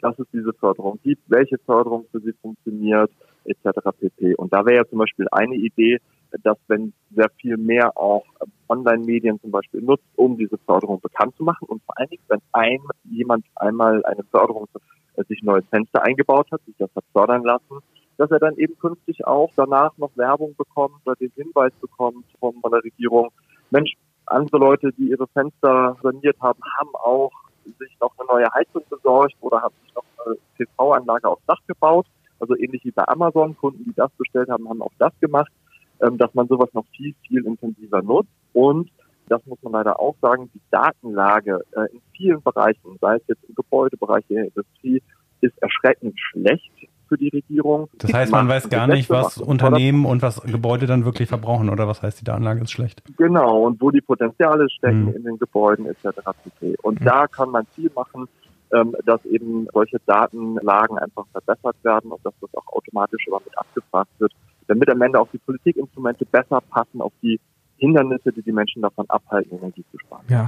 dass es diese Förderung gibt, welche Förderung für sie funktioniert, etc. pp. Und da wäre ja zum Beispiel eine Idee, dass wenn sehr viel mehr auch Online-Medien zum Beispiel nutzt, um diese Förderung bekannt zu machen und vor allen Dingen, wenn ein, jemand einmal eine Förderung, äh, sich ein neues Fenster eingebaut hat, sich das hat fördern lassen, dass er dann eben künftig auch danach noch Werbung bekommt oder den Hinweis bekommt von der Regierung, Mensch, andere Leute, die ihre Fenster saniert haben, haben auch sich noch eine neue Heizung besorgt oder haben sich noch eine PV-Anlage aufs Dach gebaut. Also ähnlich wie bei Amazon, Kunden, die das bestellt haben, haben auch das gemacht, ähm, dass man sowas noch viel, viel intensiver nutzt. Und das muss man leider auch sagen, die Datenlage äh, in vielen Bereichen, sei es jetzt im Gebäudebereich, in der Industrie, ist erschreckend schlecht für die Regierung. Das heißt, man weiß gar nicht, was Unternehmen und was Gebäude dann wirklich verbrauchen oder was heißt, die Datenlage ist schlecht. Genau, und wo die Potenziale stecken hm. in den Gebäuden etc. Und hm. da kann man viel machen, ähm, dass eben solche Datenlagen einfach verbessert werden und dass das auch automatisch immer mit abgefragt wird, damit am Ende auch die Politikinstrumente besser passen auf die Hindernisse, die die Menschen davon abhalten, Energie zu sparen. Ja,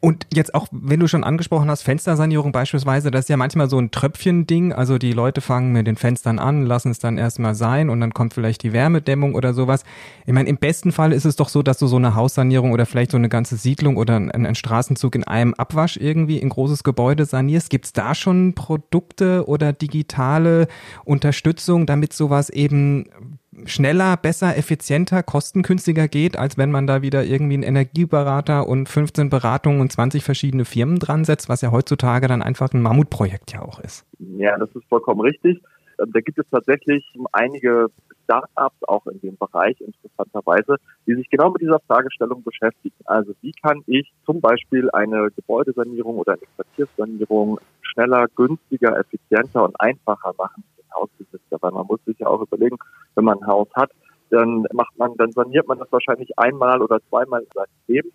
und jetzt auch, wenn du schon angesprochen hast, Fenstersanierung beispielsweise, das ist ja manchmal so ein Tröpfchen-Ding. Also die Leute fangen mit den Fenstern an, lassen es dann erstmal sein und dann kommt vielleicht die Wärmedämmung oder sowas. Ich meine, im besten Fall ist es doch so, dass du so eine Haussanierung oder vielleicht so eine ganze Siedlung oder einen Straßenzug in einem Abwasch irgendwie in großes Gebäude sanierst. Gibt es da schon Produkte oder digitale Unterstützung, damit sowas eben schneller, besser, effizienter, kostengünstiger geht, als wenn man da wieder irgendwie einen Energieberater und 15 Beratungen und 20 verschiedene Firmen dran setzt, was ja heutzutage dann einfach ein Mammutprojekt ja auch ist. Ja, das ist vollkommen richtig. Ähm, da gibt es tatsächlich einige Start-ups auch in dem Bereich interessanterweise, die sich genau mit dieser Fragestellung beschäftigen. Also wie kann ich zum Beispiel eine Gebäudesanierung oder eine Quartierssanierung schneller, günstiger, effizienter und einfacher machen Hausbesitzer, weil man muss sich ja auch überlegen, wenn man ein Haus hat, dann macht man, dann saniert man das wahrscheinlich einmal oder zweimal in seinem Leben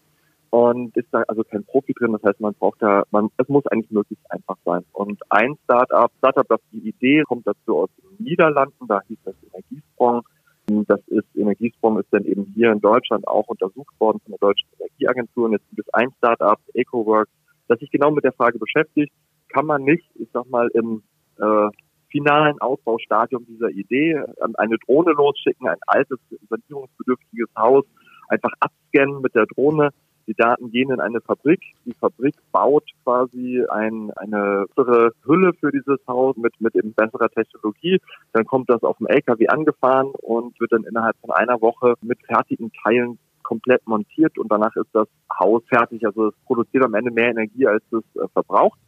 und ist da also kein Profi drin. Das heißt, man braucht da, man, es muss eigentlich möglichst einfach sein. Und ein Startup, Startup, das die Idee kommt dazu aus den Niederlanden, da hieß das Energiesprong. Das ist, Energiesprong ist dann eben hier in Deutschland auch untersucht worden von der Deutschen Energieagentur. Und jetzt gibt es ein Startup, EcoWorks, das sich genau mit der Frage beschäftigt, kann man nicht, ich sag mal, im äh, finalen Ausbaustadium dieser Idee eine Drohne losschicken, ein altes, sanierungsbedürftiges Haus einfach abscannen mit der Drohne, Die Daten gehen in eine Fabrik. Die Fabrik baut quasi ein, eine bessere Hülle für dieses Haus mit, mit eben besserer Technologie. Dann kommt das auf dem LKW angefahren und wird dann innerhalb von einer Woche mit fertigen Teilen komplett montiert und danach ist das Haus fertig. Also es produziert am Ende mehr Energie, als es äh, verbraucht.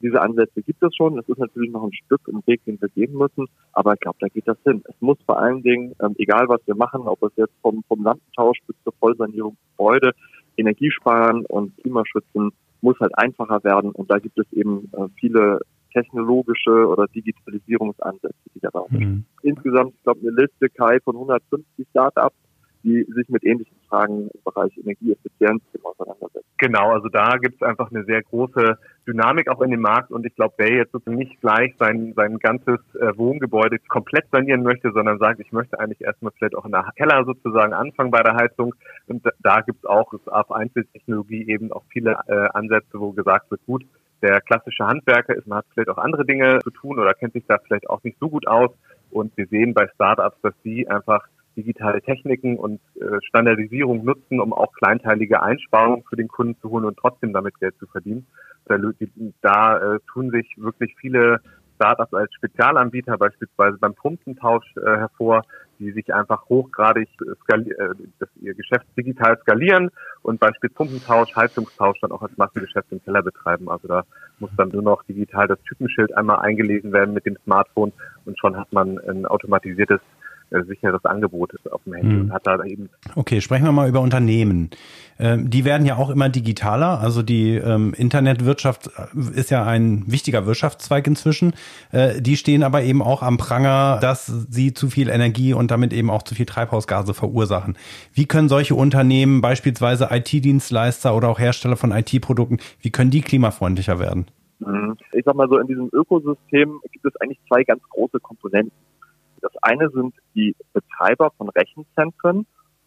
Diese Ansätze gibt es schon. Es ist natürlich noch ein Stück im Weg, den wir gehen müssen, aber ich glaube, da geht das hin. Es muss vor allen Dingen, ähm, egal was wir machen, ob es jetzt vom, vom Lampentausch bis zur Vollsanierung Gebäude, Energiesparen und Klimaschützen muss halt einfacher werden. Und da gibt es eben äh, viele technologische oder Digitalisierungsansätze, die da mhm. Insgesamt, ich glaube, eine Liste, Kai, von 150 Startups, die sich mit ähnlichen Fragen im Bereich Energieeffizienz auseinandersetzen. Genau, also da gibt es einfach eine sehr große Dynamik auch in dem Markt und ich glaube, wer jetzt sozusagen nicht gleich sein, sein ganzes äh, Wohngebäude komplett sanieren möchte, sondern sagt, ich möchte eigentlich erstmal vielleicht auch in der Keller sozusagen anfangen bei der Heizung und da gibt es auch auf Einzeltechnologie eben auch viele äh, Ansätze, wo gesagt wird, gut, der klassische Handwerker ist, man hat vielleicht auch andere Dinge zu tun oder kennt sich da vielleicht auch nicht so gut aus und wir sehen bei Startups, dass die einfach digitale Techniken und äh, Standardisierung nutzen, um auch kleinteilige Einsparungen für den Kunden zu holen und trotzdem damit Geld zu verdienen. Da, da äh, tun sich wirklich viele Startups als Spezialanbieter beispielsweise beim Pumpentausch äh, hervor, die sich einfach hochgradig skali äh, das, ihr Geschäft digital skalieren und beispielsweise Pumpentausch, Heizungstausch dann auch als Massengeschäft im Keller betreiben. Also da muss dann nur noch digital das Typenschild einmal eingelesen werden mit dem Smartphone und schon hat man ein automatisiertes äh, sicheres Angebot ist auf dem Handy hm. und hat da eben. Okay, sprechen wir mal über Unternehmen. Ähm, die werden ja auch immer digitaler. Also die ähm, Internetwirtschaft äh, ist ja ein wichtiger Wirtschaftszweig inzwischen. Äh, die stehen aber eben auch am Pranger, dass sie zu viel Energie und damit eben auch zu viel Treibhausgase verursachen. Wie können solche Unternehmen, beispielsweise IT-Dienstleister oder auch Hersteller von IT-Produkten, wie können die klimafreundlicher werden? Mhm. Ich sag mal so, in diesem Ökosystem gibt es eigentlich zwei ganz große Komponenten. Das eine sind die Betreiber von Rechenzentren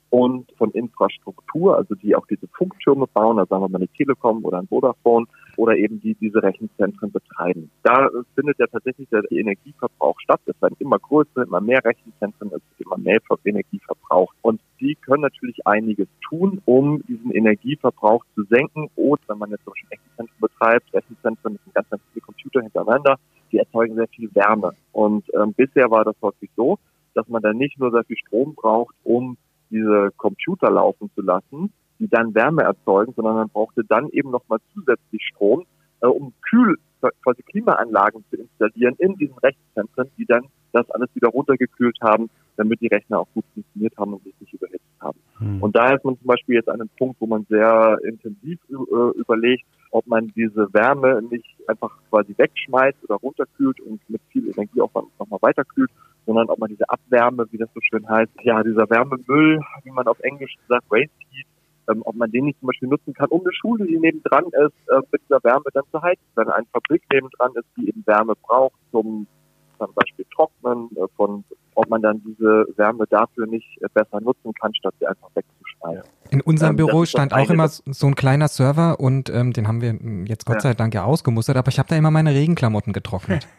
und von Infrastruktur, also die auch diese Funktürme bauen, also sagen wir mal eine Telekom oder ein Vodafone oder eben die diese Rechenzentren betreiben. Da findet ja tatsächlich der Energieverbrauch statt. Es werden immer größer, immer mehr Rechenzentren, es wird immer mehr Energieverbrauch. Und die können natürlich einiges tun, um diesen Energieverbrauch zu senken. Oder wenn man jetzt zum Beispiel Rechenzentren betreibt, Rechenzentren sind ganz, ganz viele Computer hintereinander, die erzeugen sehr viel Wärme. Und ähm, bisher war das häufig so, dass man dann nicht nur sehr viel Strom braucht, um diese Computer laufen zu lassen, die dann Wärme erzeugen, sondern man brauchte dann eben nochmal zusätzlich Strom, äh, um Kühl, quasi Klimaanlagen zu installieren in diesen Rechenzentren, die dann das alles wieder runtergekühlt haben, damit die Rechner auch gut funktioniert haben und sich nicht überhitzt haben. Hm. Und da ist man zum Beispiel jetzt an einem Punkt, wo man sehr intensiv äh, überlegt, ob man diese Wärme nicht einfach quasi wegschmeißt oder runterkühlt und mit viel Energieaufwand nochmal weiterkühlt, sondern ob man diese Abwärme, wie das so schön heißt, ja, dieser Wärmemüll, wie man auf Englisch sagt, Waste Heat, ähm, ob man den nicht zum Beispiel nutzen kann, um eine Schule, die nebendran ist, äh, mit dieser Wärme dann zu heizen. Wenn eine Fabrik nebendran ist, die eben Wärme braucht zum zum Beispiel Trocknen, äh, von ob man dann diese Wärme dafür nicht äh, besser nutzen kann, statt sie einfach wegzuschmeißen. In unserem ähm, Büro stand auch immer so ein kleiner Server und ähm, den haben wir jetzt Gott ja. sei Dank ja ausgemustert, aber ich habe da immer meine Regenklamotten getrocknet.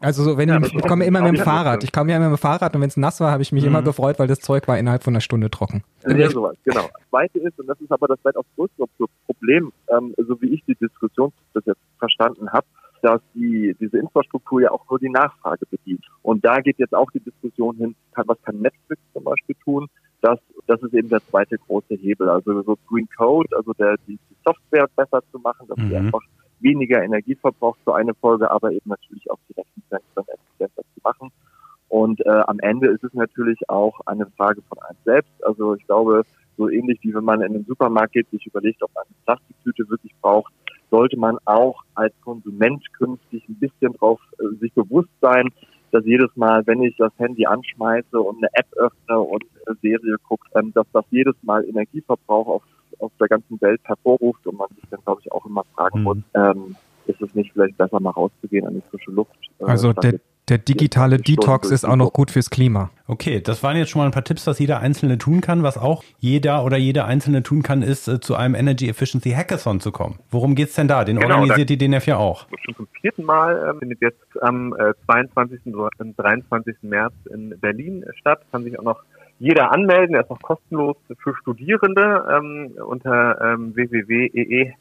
Also so, wenn ja, ich, ich komme immer mit dem Fahrrad. Ich komme ja immer mit dem Fahrrad und wenn es nass war, habe ich mich mhm. immer gefreut, weil das Zeug war innerhalb von einer Stunde trocken. Ja, sowas, genau. Das Zweite ist, und das ist aber das weitaus größere Problem, ähm, so wie ich die Diskussion bis jetzt verstanden habe, dass die, diese Infrastruktur ja auch nur die Nachfrage bedient. Und da geht jetzt auch die Diskussion hin, kann, was kann Netflix zum Beispiel tun? Das, das ist eben der zweite große Hebel. Also so Green Code, also der, die, Software besser zu machen, dass mhm. sie einfach weniger Energie verbraucht für eine Folge, aber eben natürlich auch die Rechenzentren effizienter zu machen. Und äh, am Ende ist es natürlich auch eine Frage von einem selbst. Also ich glaube, so ähnlich wie wenn man in den Supermarkt geht, sich überlegt, ob man eine Plastiktüte wirklich braucht, sollte man auch als Konsument künftig ein bisschen drauf äh, sich bewusst sein, dass jedes Mal, wenn ich das Handy anschmeiße und eine App öffne und eine Serie gucke, ähm, dass das jedes Mal Energieverbrauch auf, auf der ganzen Welt hervorruft und man sich dann, glaube ich, auch immer fragen mhm. muss, ähm, ist es nicht vielleicht besser mal rauszugehen an die frische Luft? Äh, also der, der digitale Detox ist auch noch gut fürs Klima. Okay, das waren jetzt schon mal ein paar Tipps, was jeder Einzelne tun kann. Was auch jeder oder jede Einzelne tun kann, ist äh, zu einem Energy Efficiency Hackathon zu kommen. Worum geht's denn da? Den genau, organisiert die DNF ja auch. Schon zum vierten Mal äh, findet jetzt am äh, 22. und 23. März in Berlin statt. Kann sich auch noch jeder anmelden. Er ist auch kostenlos für Studierende ähm, unter ähm, www.eehack.com.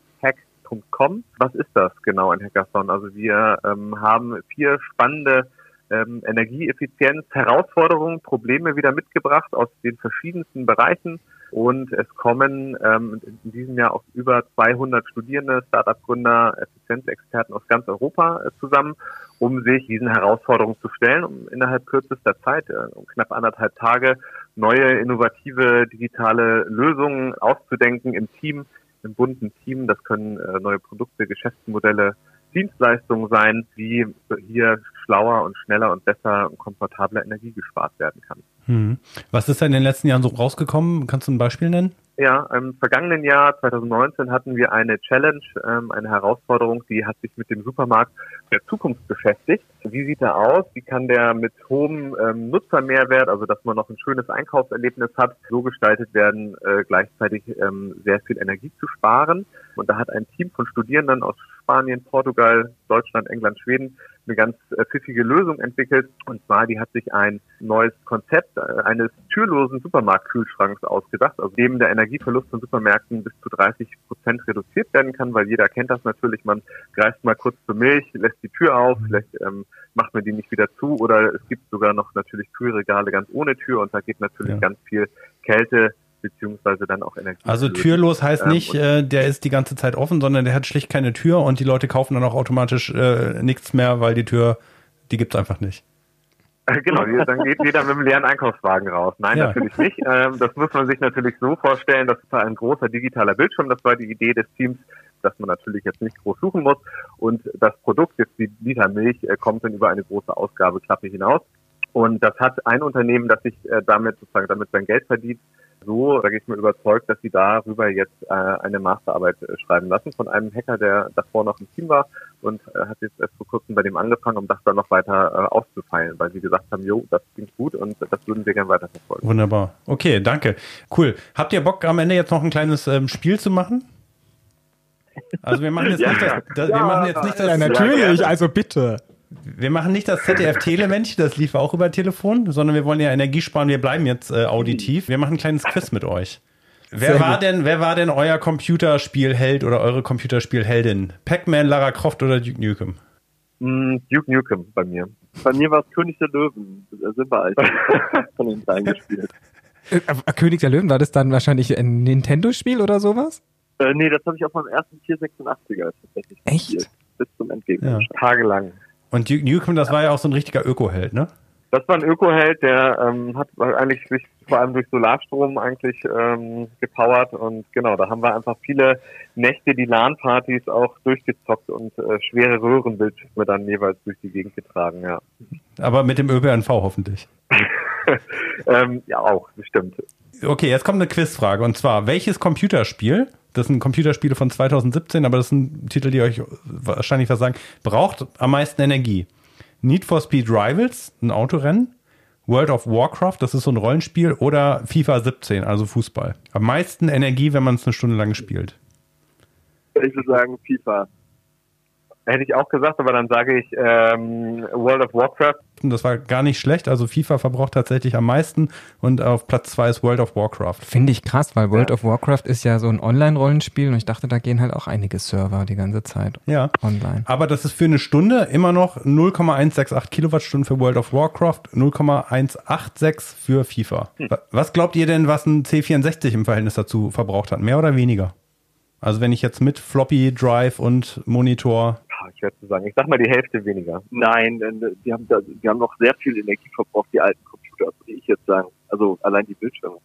Was ist das genau, ein Hackathon? Also wir ähm, haben vier spannende ähm, Energieeffizienz, Herausforderungen, Probleme wieder mitgebracht aus den verschiedensten Bereichen. Und es kommen ähm, in diesem Jahr auch über 200 Studierende, Startup-Gründer, Effizienzexperten aus ganz Europa äh, zusammen, um sich diesen Herausforderungen zu stellen, um innerhalb kürzester Zeit, äh, knapp anderthalb Tage, neue, innovative, digitale Lösungen auszudenken im Team, im bunten Team. Das können äh, neue Produkte, Geschäftsmodelle, Dienstleistungen sein, wie hier schlauer und schneller und besser und komfortabler Energie gespart werden kann. Hm. Was ist da in den letzten Jahren so rausgekommen? Kannst du ein Beispiel nennen? Ja, im vergangenen Jahr 2019 hatten wir eine Challenge, ähm, eine Herausforderung, die hat sich mit dem Supermarkt der Zukunft beschäftigt. Wie sieht er aus? Wie kann der mit hohem ähm, Nutzermehrwert, also dass man noch ein schönes Einkaufserlebnis hat, so gestaltet werden, äh, gleichzeitig ähm, sehr viel Energie zu sparen? Und da hat ein Team von Studierenden aus Spanien, Portugal, Deutschland, England, Schweden eine ganz äh, pfiffige Lösung entwickelt. Und zwar, die hat sich ein neues Konzept äh, eines türlosen Supermarktkühlschranks ausgedacht, aus dem der Energieverlust von Supermärkten bis zu 30 Prozent reduziert werden kann, weil jeder kennt das natürlich. Man greift mal kurz zur Milch, lässt die Tür auf, mhm. vielleicht ähm, macht man die nicht wieder zu oder es gibt sogar noch natürlich Kühlregale ganz ohne Tür und da geht natürlich ja. ganz viel Kälte beziehungsweise dann auch Energie. Also türlos heißt ähm, nicht, äh, der ist die ganze Zeit offen, sondern der hat schlicht keine Tür und die Leute kaufen dann auch automatisch äh, nichts mehr, weil die Tür, die gibt's einfach nicht. Genau, dann geht jeder mit einem leeren Einkaufswagen raus. Nein, ja. natürlich nicht. Ähm, das muss man sich natürlich so vorstellen, das war ein großer digitaler Bildschirm, das war die Idee des Teams, dass man natürlich jetzt nicht groß suchen muss. Und das Produkt, jetzt die Liter Milch, äh, kommt dann über eine große Ausgabeklappe hinaus. Und das hat ein Unternehmen, das sich äh, damit sozusagen damit sein Geld verdient, so, da gehe ich mir überzeugt, dass sie darüber jetzt äh, eine Masterarbeit äh, schreiben lassen von einem Hacker, der davor noch im Team war und äh, hat jetzt erst vor kurzem bei dem angefangen, um das dann noch weiter äh, auszufeilen, weil sie gesagt haben, jo, das klingt gut und das würden wir gerne weiterverfolgen. Wunderbar. Okay, danke. Cool. Habt ihr Bock, am Ende jetzt noch ein kleines ähm, Spiel zu machen? Also wir machen jetzt ja, nicht das, das ja, wir machen jetzt nicht das. Ja, natürlich, also bitte. Wir machen nicht das ZDF-Telemännchen, das lief auch über Telefon, sondern wir wollen ja Energie sparen. Wir bleiben jetzt äh, auditiv. Wir machen ein kleines Quiz mit euch. Wer war, denn, wer war denn euer Computerspielheld oder eure Computerspielheldin? Pac-Man, Lara Croft oder Duke Nukem? Mm, Duke Nukem bei mir. Bei mir war es König der Löwen. Da sind wir eigentlich von den Kleinen gespielt. Äh, äh, König der Löwen, war das dann wahrscheinlich ein Nintendo-Spiel oder sowas? Äh, nee, das habe ich auf meinem ersten 486er tatsächlich Echt? Gespielt. Bis zum Endgegner. Ja. Tagelang. Und Duke Nukem, das war ja auch so ein richtiger Öko-Held, ne? Das war ein Öko-Held, der ähm, hat eigentlich sich vor allem durch Solarstrom eigentlich ähm, gepowert und genau, da haben wir einfach viele Nächte die LAN-Partys auch durchgezockt und äh, schwere Röhrenbildschirme dann jeweils durch die Gegend getragen, ja. Aber mit dem ÖPNV hoffentlich. ähm, ja, auch, bestimmt. Okay, jetzt kommt eine Quizfrage und zwar, welches Computerspiel das sind Computerspiele von 2017, aber das sind Titel, die euch wahrscheinlich was sagen. Braucht am meisten Energie. Need for Speed Rivals, ein Autorennen. World of Warcraft, das ist so ein Rollenspiel. Oder FIFA 17, also Fußball. Am meisten Energie, wenn man es eine Stunde lang spielt. Ich würde sagen FIFA. Hätte ich auch gesagt, aber dann sage ich ähm, World of Warcraft. Das war gar nicht schlecht. Also FIFA verbraucht tatsächlich am meisten und auf Platz zwei ist World of Warcraft. Finde ich krass, weil World ja. of Warcraft ist ja so ein Online-Rollenspiel und ich dachte, da gehen halt auch einige Server die ganze Zeit ja. online. Aber das ist für eine Stunde immer noch 0,168 Kilowattstunden für World of Warcraft, 0,186 für FIFA. Hm. Was glaubt ihr denn, was ein C64 im Verhältnis dazu verbraucht hat? Mehr oder weniger? Also wenn ich jetzt mit Floppy Drive und Monitor schwer zu sagen. Ich sag mal die Hälfte weniger. Nein, die haben, da, die haben noch sehr viel Energie verbraucht, die alten Computer, würde ich jetzt sagen. Also allein die Bildschirme.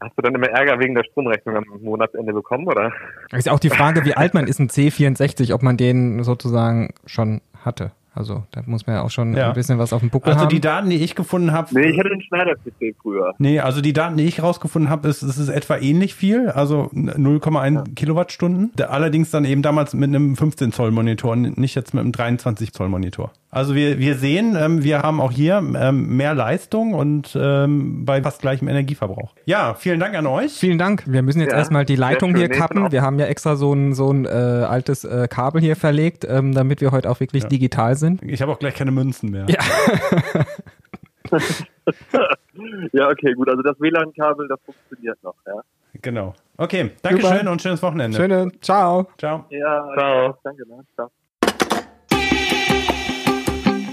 Hast du dann immer Ärger wegen der Stromrechnung am Monatsende bekommen, oder? Ist auch die Frage, wie alt man ist, ein C64, ob man den sozusagen schon hatte. Also da muss man ja auch schon ja. ein bisschen was auf dem Buckel also haben. Also die Daten, die ich gefunden habe. Nee, ich hatte den Schneider-PC früher. Nee, also die Daten, die ich rausgefunden habe, ist, es ist etwa ähnlich viel, also 0,1 ja. Kilowattstunden. Allerdings dann eben damals mit einem 15 Zoll Monitor, nicht jetzt mit einem 23 Zoll Monitor. Also wir, wir sehen, ähm, wir haben auch hier ähm, mehr Leistung und ähm, bei fast gleichem Energieverbrauch. Ja, vielen Dank an euch. Vielen Dank. Wir müssen jetzt ja, erstmal die Leitung hier kappen. Wir haben ja extra so ein, so ein äh, altes äh, Kabel hier verlegt, ähm, damit wir heute auch wirklich ja. digital sind. Ich habe auch gleich keine Münzen mehr. Ja. Ja, okay, gut. Also das WLAN-Kabel, das funktioniert noch, ja. Genau. Okay, Dankeschön Super. und schönes Wochenende. Schöne, ciao. Ciao. Ja, Ciao. danke, ne? Ciao.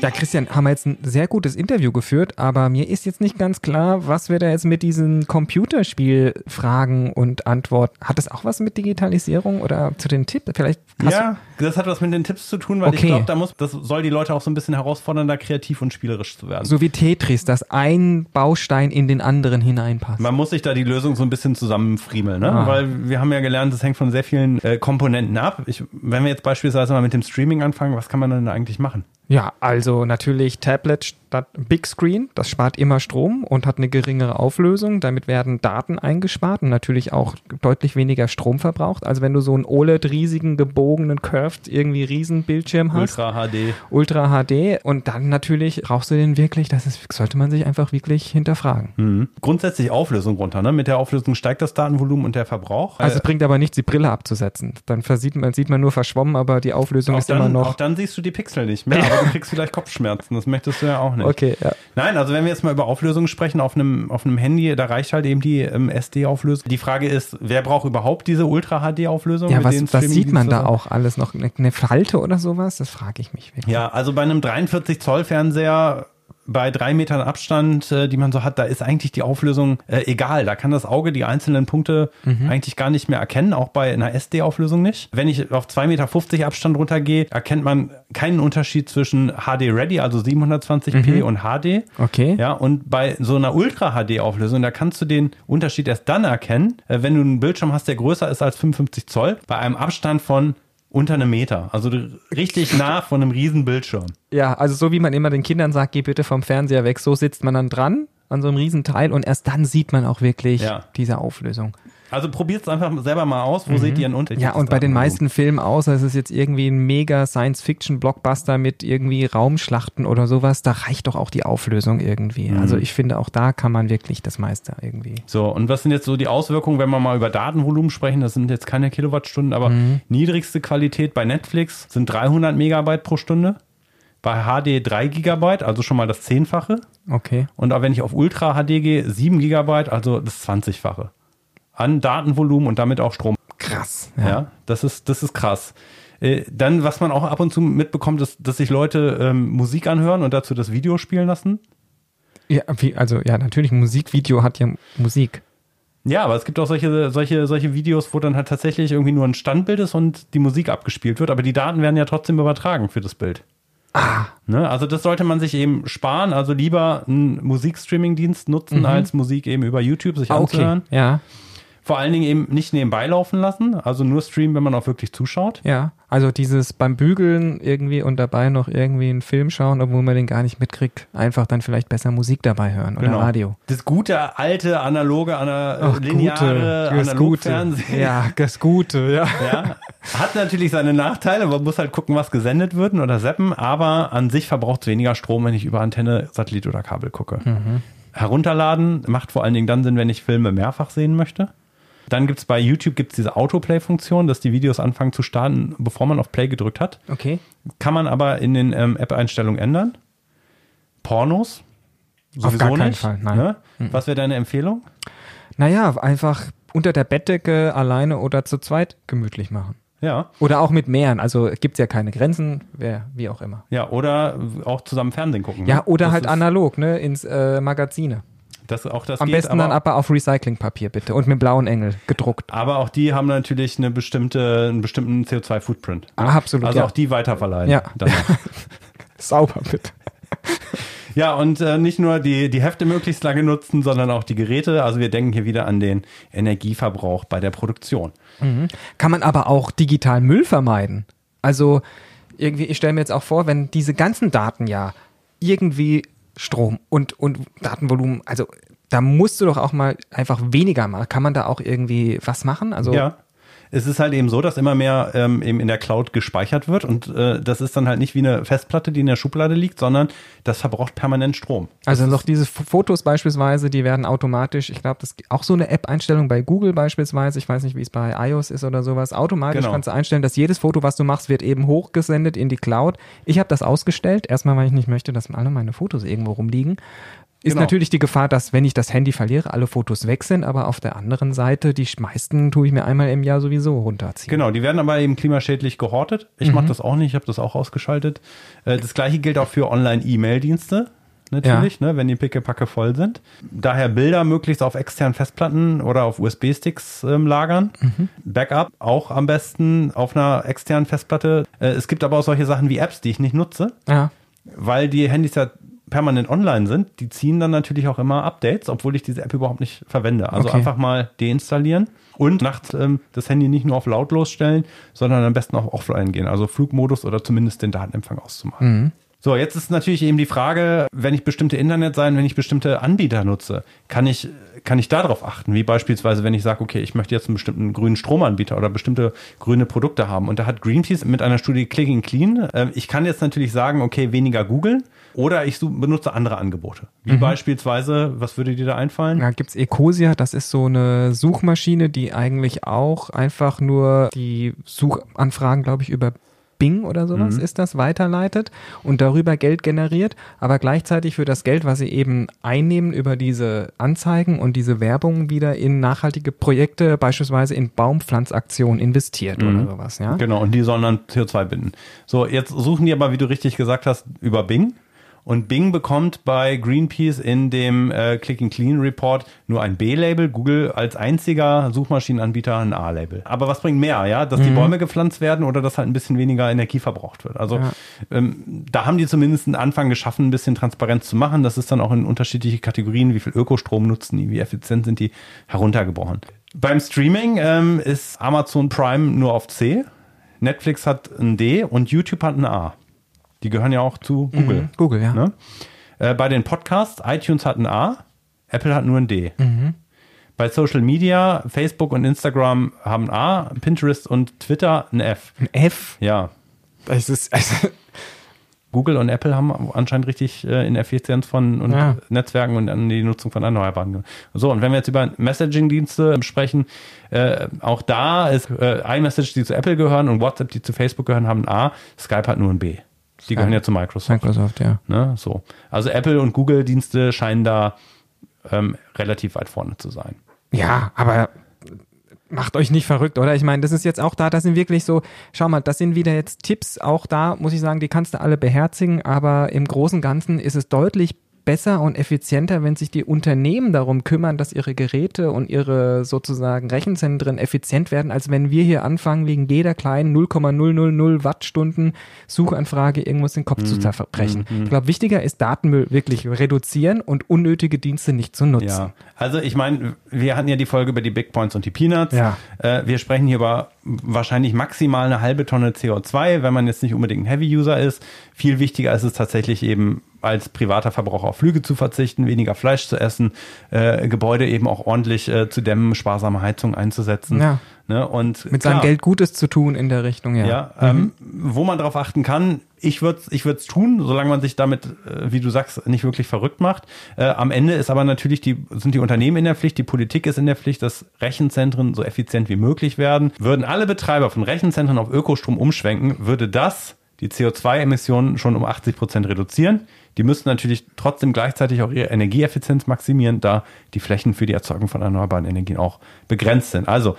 Ja, Christian, haben wir jetzt ein sehr gutes Interview geführt, aber mir ist jetzt nicht ganz klar, was wir da jetzt mit diesen Computerspielfragen und Antworten. Hat das auch was mit Digitalisierung oder zu den Tipps? Vielleicht Ja, das hat was mit den Tipps zu tun, weil ich Okay. glaube, da muss, das soll die Leute auch so ein bisschen herausfordern, da kreativ und spielerisch zu werden. so wie Tetris, dass ein Baustein in den anderen hineinpasst. Man muss sich da die Lösung so ein bisschen zusammenfriemeln, ne? Ah. Weil wir haben ja gelernt, das hängt von sehr vielen äh, Komponenten ab. Ich, wenn wir jetzt beispielsweise mal mit dem Streaming anfangen, was kann man denn da eigentlich machen? Ja, also natürlich Tablet statt Big Screen. Das spart immer Strom und hat eine geringere Auflösung. Damit werden Daten eingespart und natürlich auch deutlich weniger Strom verbraucht. Also wenn du so einen OLED-riesigen, gebogenen, curved, irgendwie Riesenbildschirm hast. Ultra HD. Ultra HD und dann natürlich brauchst du den wirklich, das ist, sollte man sich einfach wirklich hinterfragen. Mhm. Grundsätzlich Auflösung runter, ne? Mit der Auflösung steigt das Datenvolumen und der Verbrauch. Also es bringt aber nichts, die Brille abzusetzen. Dann versieht man, sieht man nur verschwommen, aber die Auflösung auch ist immer dann, auch noch. dann siehst du die Pixel nicht mehr, du kriegst vielleicht Kopfschmerzen. Das möchtest du ja auch nicht. Okay, ja. Nein, also wenn wir jetzt mal über Auflösung sprechen auf einem, auf einem Handy, da reicht halt eben die ähm, SD-Auflösung. Die Frage ist, wer braucht überhaupt diese Ultra-HD-Auflösung? Ja, was, was sieht man da auch alles noch? Eine, eine Falte oder sowas? Das frage ich mich wirklich. Ja, also bei einem 43 Zoll Fernseher bei drei Metern Abstand, äh, die man so hat, da ist eigentlich die Auflösung äh, egal. Da kann das Auge die einzelnen Punkte Mhm. eigentlich gar nicht mehr erkennen, auch bei einer SD-Auflösung nicht. Wenn ich auf 2,50 Meter Abstand runtergehe, erkennt man keinen Unterschied zwischen HD Ready, also 720p und HD. Mhm. Okay. Ja, und bei so einer Ultra-HD-Auflösung, da kannst du den Unterschied erst dann erkennen, äh, wenn du einen Bildschirm hast, der größer ist als 55 Zoll, bei einem Abstand von unter einem Meter. Also richtig nah von einem riesen Bildschirm. Ja, also so wie man immer den Kindern sagt, geh bitte vom Fernseher weg, so sitzt man dann dran an so einem Riesenteil und erst dann sieht man auch wirklich Ja. diese Auflösung. Also probiert es einfach selber mal aus. Wo seht ihr einen Unterschied? Mhm. Ja, und bei den meisten Filmen, außer es ist jetzt irgendwie ein mega Science-Fiction-Blockbuster mit irgendwie Raumschlachten oder sowas, da reicht doch auch die Auflösung irgendwie. Mhm. Also ich finde, auch da kann man wirklich das meiste irgendwie. So, und was sind jetzt so die Auswirkungen, wenn wir mal über Datenvolumen sprechen? Das sind jetzt keine Kilowattstunden, aber Mhm. niedrigste Qualität bei Netflix sind 300 Megabyte pro Stunde. Bei HD 3 Gigabyte, also schon mal das Zehnfache. Okay. Und auch wenn ich auf Ultra HD gehe, 7 Gigabyte, also das 20-fache. An Datenvolumen und damit auch Strom. Krass. Ja, das, ist, das ist krass. Äh, Dann, was man auch ab und zu mitbekommt, ist, dass sich Leute ähm, Musik anhören und dazu das Video spielen lassen. Ja, wie, also ja, natürlich, Musikvideo hat ja Musik. Ja, aber es gibt auch solche, solche, solche Videos, wo dann halt tatsächlich irgendwie nur ein Standbild ist und die Musik abgespielt wird, aber die Daten werden ja trotzdem übertragen für das Bild. Ah. Ne? Also das sollte man sich eben sparen, also lieber einen Musikstreaming-Dienst nutzen, als Musik eben über YouTube sich Ah, okay. anzuhören. Ja, Vor allen Dingen eben nicht nebenbei laufen lassen, also nur streamen, wenn man auch wirklich zuschaut. ja. Also dieses beim Bügeln irgendwie und dabei noch irgendwie einen Film schauen, obwohl man den gar nicht mitkriegt, einfach dann vielleicht besser Musik dabei hören oder Genau. Radio. Das gute, alte, analoge, ana Ach, lineare Gute. Analogfernsehen. Ja, das Gute, ja. Ja, hat natürlich seine Nachteile, man muss halt gucken, was gesendet wird oder zappen, aber an sich verbraucht es weniger Strom, wenn ich über Antenne, Satellit oder Kabel gucke. Herunterladen macht vor allen Dingen dann Sinn, wenn ich Filme mehrfach sehen möchte. Dann gibt es bei YouTube gibt's diese Autoplay-Funktion, dass die Videos anfangen zu starten, bevor man auf Play gedrückt hat. Okay. Kann man aber in den ähm, App-Einstellungen ändern. Pornos? Auf gar keinen Fall, nein. Ne? Was wäre deine Empfehlung? Naja, einfach unter der Bettdecke alleine oder zu zweit gemütlich machen. Ja. Oder auch mit mehreren. Also gibt es ja keine Grenzen, wer, wie auch immer. Ja, oder auch zusammen Fernsehen gucken. Ja, ne? oder Das halt analog, ne, ins äh, Magazine. Das, auch das Am geht, besten dann aber auf Recyclingpapier bitte und mit blauen Engel gedruckt. Aber auch die haben natürlich eine bestimmte, einen bestimmten CO2-Footprint. Ah, absolut, Also ja. auch die weiterverleihen. Ja. Sauber bitte. ja, und äh, nicht nur die, die Hefte möglichst lange nutzen, sondern auch die Geräte. Also wir denken hier wieder an den Energieverbrauch bei der Produktion. Kann man aber auch digital Müll vermeiden. Also irgendwie, ich stelle mir jetzt auch vor, wenn diese ganzen Daten ja irgendwie Strom und, und Datenvolumen, also da musst du doch auch mal einfach weniger machen. Kann man da auch irgendwie was machen? Also Ja. Es ist halt eben so, dass immer mehr ähm, eben in der Cloud gespeichert wird und äh, das ist dann halt nicht wie eine Festplatte, die in der Schublade liegt, sondern das verbraucht permanent Strom. Also noch diese Fotos beispielsweise, die werden automatisch, ich glaube, das ist auch so eine App-Einstellung bei Google beispielsweise, ich weiß nicht, wie es bei iOS ist oder sowas, automatisch Genau. kannst du einstellen, dass jedes Foto, was du machst, wird eben hochgesendet in die Cloud. Ich habe das ausgestellt, erstmal, weil ich nicht möchte, dass alle meine Fotos irgendwo rumliegen. Ist Genau. natürlich die Gefahr, dass wenn ich das Handy verliere, alle Fotos weg sind, aber auf der anderen Seite, die meisten tue ich mir einmal im Jahr sowieso runterziehen. Genau, die werden aber eben klimaschädlich gehortet. Ich Mhm. mache das auch nicht, ich habe das auch ausgeschaltet. Äh, Das gleiche gilt auch für Online-E-Mail-Dienste. Natürlich, ne, wenn die Pickepacke voll sind. Daher Bilder möglichst auf externen Festplatten oder auf USB-Sticks ähm, lagern. Mhm. Backup auch am besten auf einer externen Festplatte. Äh, es gibt aber auch solche Sachen wie Apps, die ich nicht nutze, Ja. weil die Handys ja permanent online sind. Die ziehen dann natürlich auch immer Updates, obwohl ich diese App überhaupt nicht verwende. Also Okay. einfach mal deinstallieren und nachts ähm, das Handy nicht nur auf lautlos stellen, sondern am besten auch offline gehen. Also Flugmodus oder zumindest den Datenempfang auszumachen. So, jetzt ist natürlich eben die Frage, wenn ich bestimmte Internetseiten, wenn ich bestimmte Anbieter nutze, kann ich, kann ich darauf achten? Wie beispielsweise, wenn ich sage, okay, ich möchte jetzt einen bestimmten grünen Stromanbieter oder bestimmte grüne Produkte haben. Und da hat Greenpeace mit einer Studie Clicking Clean, äh, ich kann jetzt natürlich sagen, okay, weniger googeln oder ich benutze andere Angebote. Wie beispielsweise, was würde dir da einfallen? Da gibt's Ecosia, das ist so eine Suchmaschine, die eigentlich auch einfach nur die Suchanfragen, glaube ich, über Bing oder sowas Mhm. ist das, weiterleitet und darüber Geld generiert, aber gleichzeitig für das Geld, was sie eben einnehmen über diese Anzeigen und diese Werbung wieder in nachhaltige Projekte, beispielsweise in Baumpflanzaktionen investiert oder sowas, ja? Genau, und die sollen dann CO2 binden. So, jetzt suchen die aber, wie du richtig gesagt hast, über Bing. Und Bing bekommt bei Greenpeace in dem äh, Click and Clean Report nur ein B-Label, Google als einziger Suchmaschinenanbieter ein A-Label. Aber was bringt mehr, ja? Dass die Bäume gepflanzt werden oder dass halt ein bisschen weniger Energie verbraucht wird. Also Ja. ähm, da haben die zumindest einen Anfang geschaffen, ein bisschen Transparenz zu machen. Das ist dann auch in unterschiedliche Kategorien, wie viel Ökostrom nutzen die, wie effizient sind die, heruntergebrochen. Beim Streaming ähm, ist Amazon Prime nur auf C, Netflix hat ein D und YouTube hat ein A. Die gehören ja auch zu Google. Mhm, Google, ja. Ne? Äh, bei den Podcasts, iTunes hat ein A, Apple hat nur ein D. Mhm. Bei Social Media, Facebook und Instagram haben ein A, Pinterest und Twitter ein F. Ein F, Ja, das ist, also, Google und Apple haben anscheinend richtig äh, in Effizienz von und Ja. Netzwerken und an die Nutzung von Erneuerbaren. So, und wenn wir jetzt über Messaging-Dienste sprechen, äh, auch da ist äh, iMessage, die zu Apple gehören und WhatsApp, die zu Facebook gehören, haben ein A, Skype hat nur ein B. Die gehören ja zu Microsoft. Microsoft, ja. Ne? So. Also Apple und Google-Dienste scheinen da ähm, relativ weit vorne zu sein. Ja, aber macht euch nicht verrückt, oder? Ich meine, das ist jetzt auch da, das sind wirklich so, schau mal, das sind wieder jetzt Tipps, auch da muss ich sagen, die kannst du alle beherzigen, aber im Großen und Ganzen ist es deutlich besser und effizienter, wenn sich die Unternehmen darum kümmern, dass ihre Geräte und ihre sozusagen Rechenzentren effizient werden, als wenn wir hier anfangen, wegen jeder kleinen 0,000 Wattstunden Suchanfrage irgendwas den Kopf zu zerbrechen. Ich glaube, wichtiger ist Datenmüll wirklich reduzieren und unnötige Dienste nicht zu nutzen. Ja, also ich meine, wir hatten ja die Folge über die Big Points und die Peanuts. Ja. Äh, wir sprechen hier über wahrscheinlich maximal eine halbe Tonne CO2, wenn man jetzt nicht unbedingt ein Heavy-User ist. Viel wichtiger ist es tatsächlich eben als privater Verbraucher auf Flüge zu verzichten, weniger Fleisch zu essen, äh, Gebäude eben auch ordentlich äh, zu dämmen, sparsame Heizung einzusetzen. Ja. Ne? Und Mit seinem klar, Geld Gutes zu tun in der Richtung, ja. ja, ähm, wo man darauf achten kann, ich würde es ich würd's tun, solange man sich damit, äh, wie du sagst, nicht wirklich verrückt macht. Äh, am Ende ist aber natürlich die, sind die Unternehmen in der Pflicht, die Politik ist in der Pflicht, dass Rechenzentren so effizient wie möglich werden. Würden alle Betreiber von Rechenzentren auf Ökostrom umschwenken, würde das die CO2-Emissionen schon um 80 Prozent reduzieren. Die müssten natürlich trotzdem gleichzeitig auch ihre Energieeffizienz maximieren, da die Flächen für die Erzeugung von erneuerbaren Energien auch begrenzt sind. Also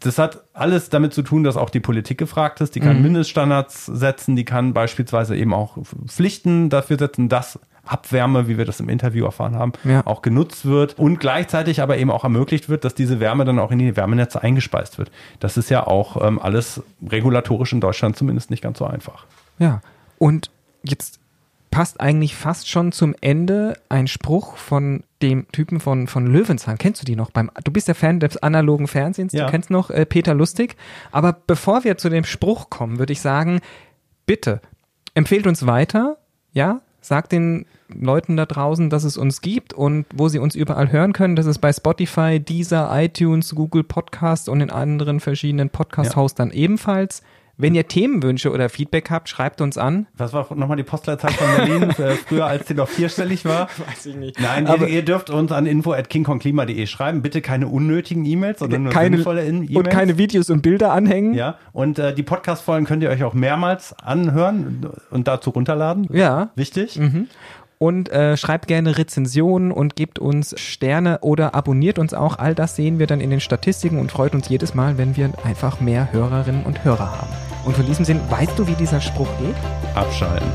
das hat alles damit zu tun, dass auch die Politik gefragt ist. Die kann Mindeststandards setzen, die kann beispielsweise eben auch Pflichten dafür setzen, dass Abwärme, wie wir das im Interview erfahren haben, Ja. auch genutzt wird und gleichzeitig aber eben auch ermöglicht wird, dass diese Wärme dann auch in die Wärmenetze eingespeist wird. Das ist ja auch ähm, alles regulatorisch in Deutschland zumindest nicht ganz so einfach. Ja. Und jetzt passt eigentlich fast schon zum Ende ein Spruch von dem Typen von, von Löwenzahn. Kennst du die noch? Beim, du bist ja Fan des analogen Fernsehens, Ja. du kennst noch äh, Peter Lustig. Aber bevor wir zu dem Spruch kommen, würde ich sagen, bitte empfehlt uns weiter, ja, sagt den Leuten da draußen, dass es uns gibt und wo sie uns überall hören können. Das ist bei Spotify, Deezer, iTunes, Google Podcast und in anderen verschiedenen Podcast-Hostern ebenfalls. Wenn ihr Themenwünsche oder Feedback habt, schreibt uns an. Was war nochmal die Postleitzahl von Berlin, äh, früher als die noch vierstellig war? Weiß ich nicht. Nein, Aber- ihr, ihr dürft uns an info at kingkongklima.de schreiben. Bitte keine unnötigen E-Mails, sondern nur keine, sinnvolle In- E-Mails. und keine Videos und Bilder anhängen. Ja, und äh, die Podcast-Folgen könnt ihr euch auch mehrmals anhören und dazu runterladen. Ja. Wichtig. Und äh, schreibt gerne Rezensionen und gebt uns Sterne oder abonniert uns auch. All das sehen wir dann in den Statistiken und freut uns jedes Mal, wenn wir einfach mehr Hörerinnen und Hörer haben. Und von diesem Sinn, weißt du, wie dieser Spruch geht? Abschalten.